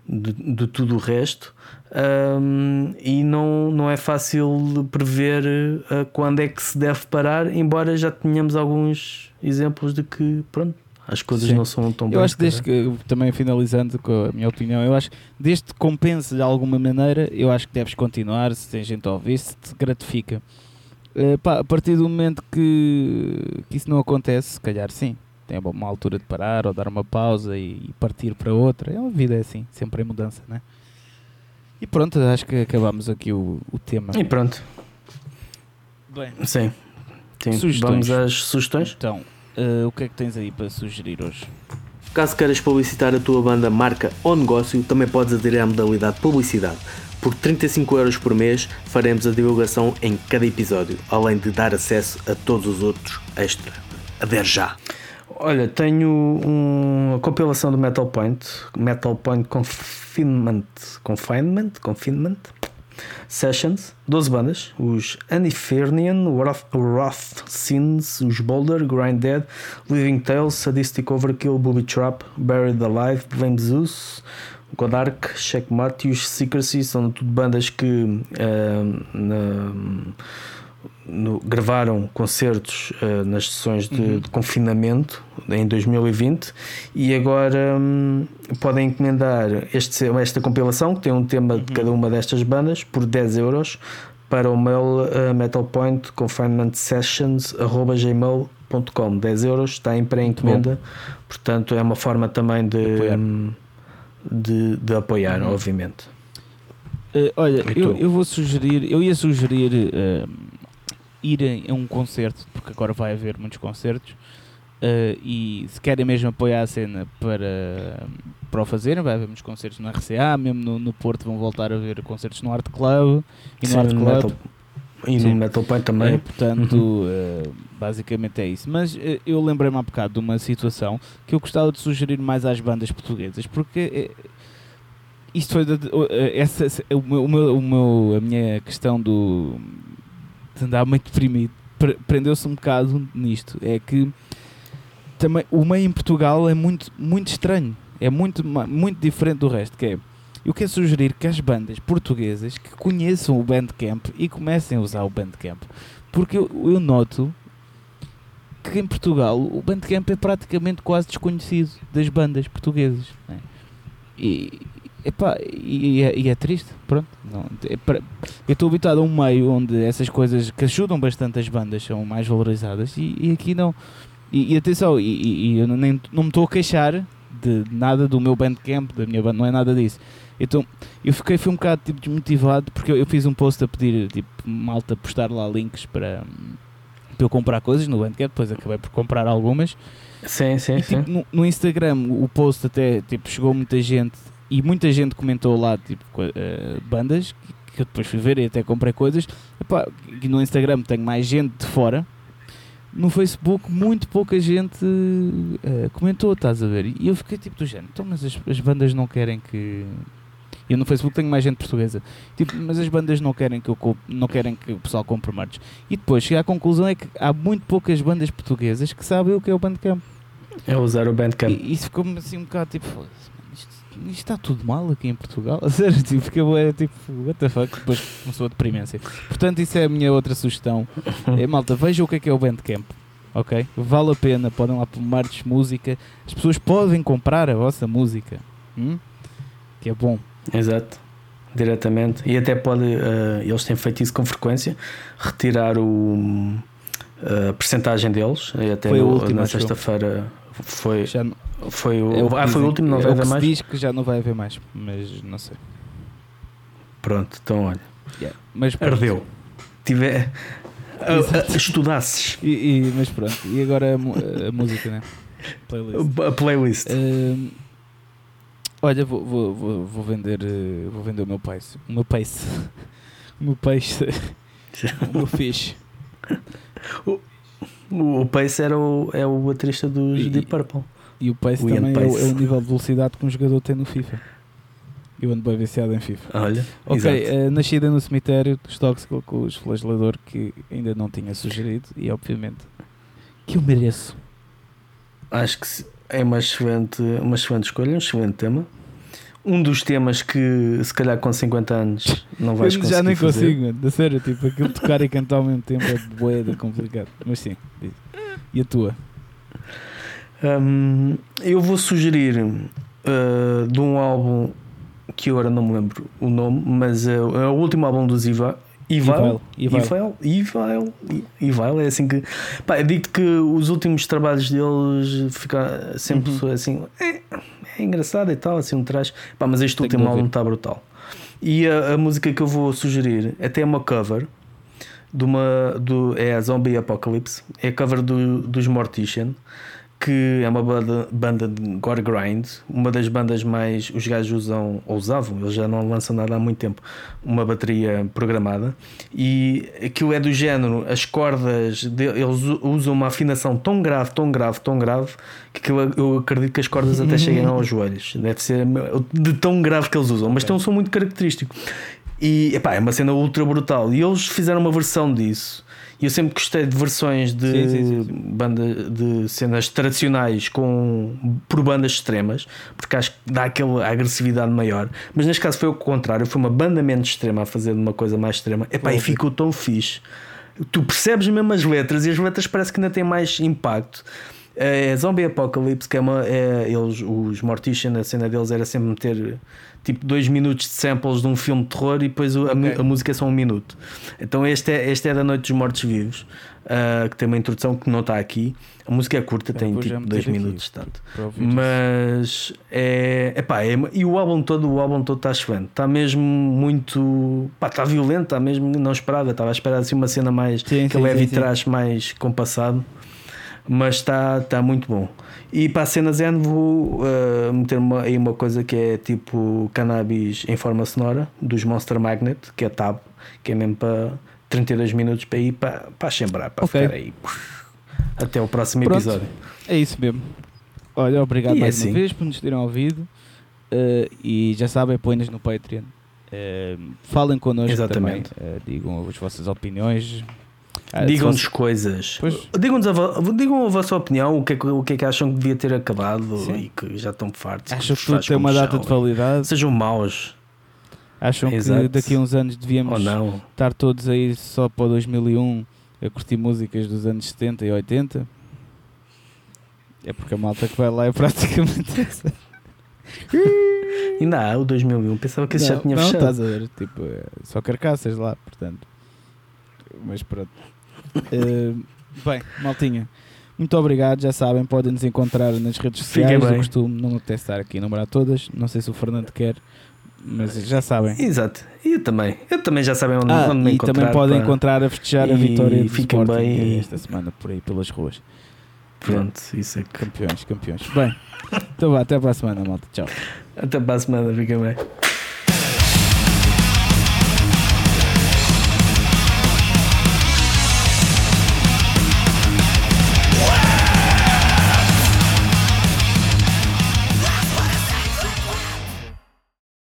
Speaker 1: de, de, de tudo o resto. Um, e não, não é fácil prever uh, quando é que se deve parar, embora já tenhamos alguns exemplos de que pronto, as coisas Sim. não são tão
Speaker 2: Eu acho que desde que, também finalizando com a minha opinião, eu acho que desde que compense de alguma maneira, eu acho que deves continuar, se tem gente a ouvir, se te gratifica. Uh, pá, a partir do momento que, que isso não acontece, se calhar sim, tem uma altura de parar ou dar uma pausa e, e partir para outra. É uma vida é assim, sempre em mudança, né? E pronto, acho que acabamos aqui o, o tema.
Speaker 1: E pronto.
Speaker 2: Bem.
Speaker 1: Sim. Sim. Vamos às sugestões?
Speaker 2: Então, uh, o que é que tens aí para sugerir hoje?
Speaker 1: Caso queiras publicitar a tua banda, marca ou negócio, também podes aderir à modalidade publicidade. Por 35 euros por mês faremos a divulgação em cada episódio, além de dar acesso a todos os outros extra. Adere já! Olha, tenho uma compilação do Metal Point, Metal Point Confinement, Confinement, Confinement Sessions, 12 bandas, os Anifernian, Wrath, Wrath Sins, os Boulder, Grind Dead, Living Tales, Sadistic Overkill, Booby Trap, Buried Alive, Blame Zeus, Godark, Checkmate e os Secrecy, são tudo bandas que uh, no, gravaram concertos uh, nas sessões de, uhum. de, confinamento em 2020 e agora um, podem encomendar este, esta compilação que tem um tema uhum. de cada uma destas bandas por 10 euros para o mail uh, metalpointconfinementsessions.gmail.com 10 euros está em pré-encomenda portanto é uma forma também de, apoiar. Hum, de, de apoiar uhum. obviamente
Speaker 2: uh, olha, eu, eu, vou sugerir eu ia sugerir uh, ir a um concerto, porque agora vai haver muitos concertos, uh, e se querem mesmo apoiar a cena para, para o fazerem, vai haver muitos concertos no RCA, mesmo no, no Porto vão voltar a haver concertos no Art Club e no Sim, Art Club. Metal,
Speaker 1: e no Metal Point também.
Speaker 2: É, portanto, uhum. uh, basicamente é isso. Mas uh, eu lembrei-me há bocado de uma situação que eu gostava de sugerir mais às bandas portuguesas, porque isto foi de, essa, o meu, o meu, a minha questão do andava meio deprimido. Prendeu-se um bocado nisto. É que também o meio em Portugal é muito, muito estranho. É muito, muito diferente do resto. Que é, eu quero sugerir que as bandas portuguesas que conheçam o Bandcamp e comecem a usar o Bandcamp. Porque eu, eu noto que em Portugal o Bandcamp é praticamente quase desconhecido das bandas portuguesas. Né? E, Epá, e, é, e é triste, pronto. Não, é para, eu estou habituado a um meio onde essas coisas que ajudam bastante as bandas são mais valorizadas e, e aqui não. E, e atenção, e, eu nem, não me estou a queixar de nada do meu bandcamp, da minha banda, não é nada disso. Então eu fiquei fui um bocado tipo, desmotivado porque eu, eu fiz um post a pedir tipo, malta postar lá links para, para eu comprar coisas no bandcamp, depois acabei por comprar algumas.
Speaker 1: Sim, sim,
Speaker 2: e,
Speaker 1: sim.
Speaker 2: Tipo, no, no, Instagram o post até tipo, chegou muita gente e muita gente comentou lá, tipo, uh, bandas que eu depois fui ver e até comprei coisas. Epá, e no Instagram tenho mais gente de fora. No Facebook, muito pouca gente uh, comentou, estás a ver? E eu fiquei tipo do género, então, mas as, as bandas não querem que. Eu no Facebook tenho mais gente portuguesa. Tipo, mas as bandas não querem que eu não querem que o pessoal compre merch. E depois cheguei à conclusão é que há muito poucas bandas portuguesas que sabem o que é o Bandcamp.
Speaker 1: É usar o Bandcamp.
Speaker 2: E isso ficou-me assim um bocado tipo, isto está tudo mal aqui em Portugal. A sério, tipo, porque eu é tipo, what the fuck, depois começou a deprimência. Portanto, isso é a minha outra sugestão. É malta, veja o que é que é o Bandcamp. Ok? Vale a pena, podem lá pôr martes, música. As pessoas podem comprar a vossa música. Hum? Que é bom.
Speaker 1: Exato. Diretamente. E até pode, uh, eles têm feito isso com frequência, retirar o, a percentagem deles. Até
Speaker 2: Foi
Speaker 1: no, na sexta-feira foi. Já, foi o, é o ah, foi o último, não é vai haver mais?
Speaker 2: diz que já não vai haver mais, mas não sei.
Speaker 1: Pronto, então olha.
Speaker 2: Yeah. Mas
Speaker 1: Ardeu. Tiver. Uh, estudasses.
Speaker 2: E, e, mas pronto, e agora a, a música, né?
Speaker 1: Playlist. A playlist.
Speaker 2: Uh, olha, vou, vou, vou, vou vender uh, vou vender o meu pace. O meu pace. o meu peixe. o meu fish.
Speaker 1: O, o Pace era o, é o baterista dos Deep Purple.
Speaker 2: E o pace o também é o, é o, nível de velocidade que um jogador tem no FIFA. Eu ando bem viciado em FIFA.
Speaker 1: Olha,
Speaker 2: Ok, eh, Nascida no Cemitério dos Tóxicos com os Flagelador que ainda não tinha sugerido e obviamente que eu mereço.
Speaker 1: Acho que é uma excelente, uma excelente escolha, um excelente tema. Um dos temas que se calhar com 50 anos não vais conseguir
Speaker 2: já nem
Speaker 1: fazer.
Speaker 2: consigo, mano. Da sério, tipo, aquilo tocar e cantar ao mesmo tempo é boeda complicado. Mas sim. E a tua?
Speaker 1: Hum, eu vou sugerir uh, de um álbum que eu agora não me lembro o nome, mas é, é o último álbum dos Iva. Ival?
Speaker 2: Evil.
Speaker 1: Ival? Ival? Ival? É assim que. Pá, eu digo que os últimos trabalhos deles ficam sempre
Speaker 2: Uhum.
Speaker 1: assim. É, é engraçado e tal, assim um traje. Pá, mas este
Speaker 2: Tenho
Speaker 1: último álbum está brutal. E a, a música que eu vou sugerir até é uma cover de uma. Do, é a Zombie Apocalypse. É a cover do, dos Mortician que é uma banda, banda de gore grind, uma das bandas mais os gajos usam, ou usavam, eles já não lançam nada há muito tempo, uma bateria programada e aquilo é do género, as cordas de- eles usam uma afinação tão grave, tão grave, tão grave que aquilo, eu acredito que as cordas até cheguem aos joelhos, deve ser de tão grave que eles usam, mas tem um som muito característico. E epá, é uma cena ultra brutal. E eles fizeram uma versão disso. E eu sempre gostei de versões de
Speaker 2: Sim, sim, sim,
Speaker 1: banda de cenas tradicionais com por bandas extremas, porque acho que dá aquela agressividade maior. Mas neste caso foi o contrário, foi uma banda menos extrema a fazer uma coisa mais extrema. Epá, e
Speaker 2: Óbvio.
Speaker 1: ficou tão fixe. Tu percebes mesmo as letras e as letras parece que ainda têm mais impacto. É Zombie Apocalypse, que é uma. É, eles, os Mortician, a cena deles era sempre meter tipo dois minutos de samples de um filme de terror e depois a, mu-
Speaker 2: Ok.
Speaker 1: a música é só um minuto. Então este é, este é da Noite dos Mortos Vivos, ah, que tem uma introdução que não está aqui. A música é curta, tem tipo dois
Speaker 2: aqui.
Speaker 1: minutos, tanto.
Speaker 2: Para ouvir
Speaker 1: Mas é, epá, é. E o álbum todo, o álbum todo está excelente. Está mesmo muito. Pá, está violento, está mesmo. Não esperava, estava a esperar assim uma cena mais.
Speaker 2: Sim,
Speaker 1: que
Speaker 2: sim,
Speaker 1: leve
Speaker 2: sim,
Speaker 1: e traz mais compassado. Mas está está muito bom. E para a cena Zen vou uh, meter uma, aí uma coisa que é tipo cannabis em forma sonora dos Monster Magnet, que é tab, que é mesmo para 32 minutos para ir para, para chambrar, para
Speaker 2: Ok.
Speaker 1: ficar aí. Até o próximo
Speaker 2: Pronto.
Speaker 1: episódio.
Speaker 2: É isso mesmo. Olha, obrigado
Speaker 1: E é
Speaker 2: mais
Speaker 1: assim.
Speaker 2: uma vez por nos terem ouvido. Eh, e já sabem, põe-nos no Patreon. Eh, falem connosco
Speaker 1: Exatamente.
Speaker 2: também. Digam as vossas opiniões. Ah,
Speaker 1: Digam-nos coisas. Digam-nos a, digam a vossa opinião, o que, é que, o que é que acham que devia ter acabado
Speaker 2: Sim.
Speaker 1: e que já estão fartos.
Speaker 2: Acham que tudo tem uma data
Speaker 1: são,
Speaker 2: de validade?
Speaker 1: Sejam maus
Speaker 2: Acham que
Speaker 1: Exato.
Speaker 2: daqui a uns anos devíamos
Speaker 1: não.
Speaker 2: estar todos aí só para o 2001 a curtir músicas dos anos 70 e 80? É porque a malta que vai lá é praticamente essa.
Speaker 1: Ainda há o 2001, pensava que esse já
Speaker 2: Não,
Speaker 1: tinha
Speaker 2: não,
Speaker 1: fechado.
Speaker 2: estás a ver, tipo, é só carcaças lá, portanto. Mas pronto. Eh, bem, maltinha, muito obrigado. Já sabem, podem nos encontrar nas redes sociais. Eu
Speaker 1: bem.
Speaker 2: costumo não apetece estar aqui a enumerar todas. Não sei se o Fernando quer, mas já sabem.
Speaker 1: Exato. E eu também. Eu também já sabem onde,
Speaker 2: Ah,
Speaker 1: onde me
Speaker 2: e
Speaker 1: encontrar.
Speaker 2: também podem
Speaker 1: pá.
Speaker 2: encontrar a festejar a
Speaker 1: E
Speaker 2: vitória do
Speaker 1: fiquem
Speaker 2: Sporting
Speaker 1: bem e-
Speaker 2: esta semana por aí pelas ruas.
Speaker 1: Pronto, isso é que.
Speaker 2: Campeões, campeões. Bem, então vá, até para a semana, malta. Tchau.
Speaker 1: Até para a semana, fiquem bem.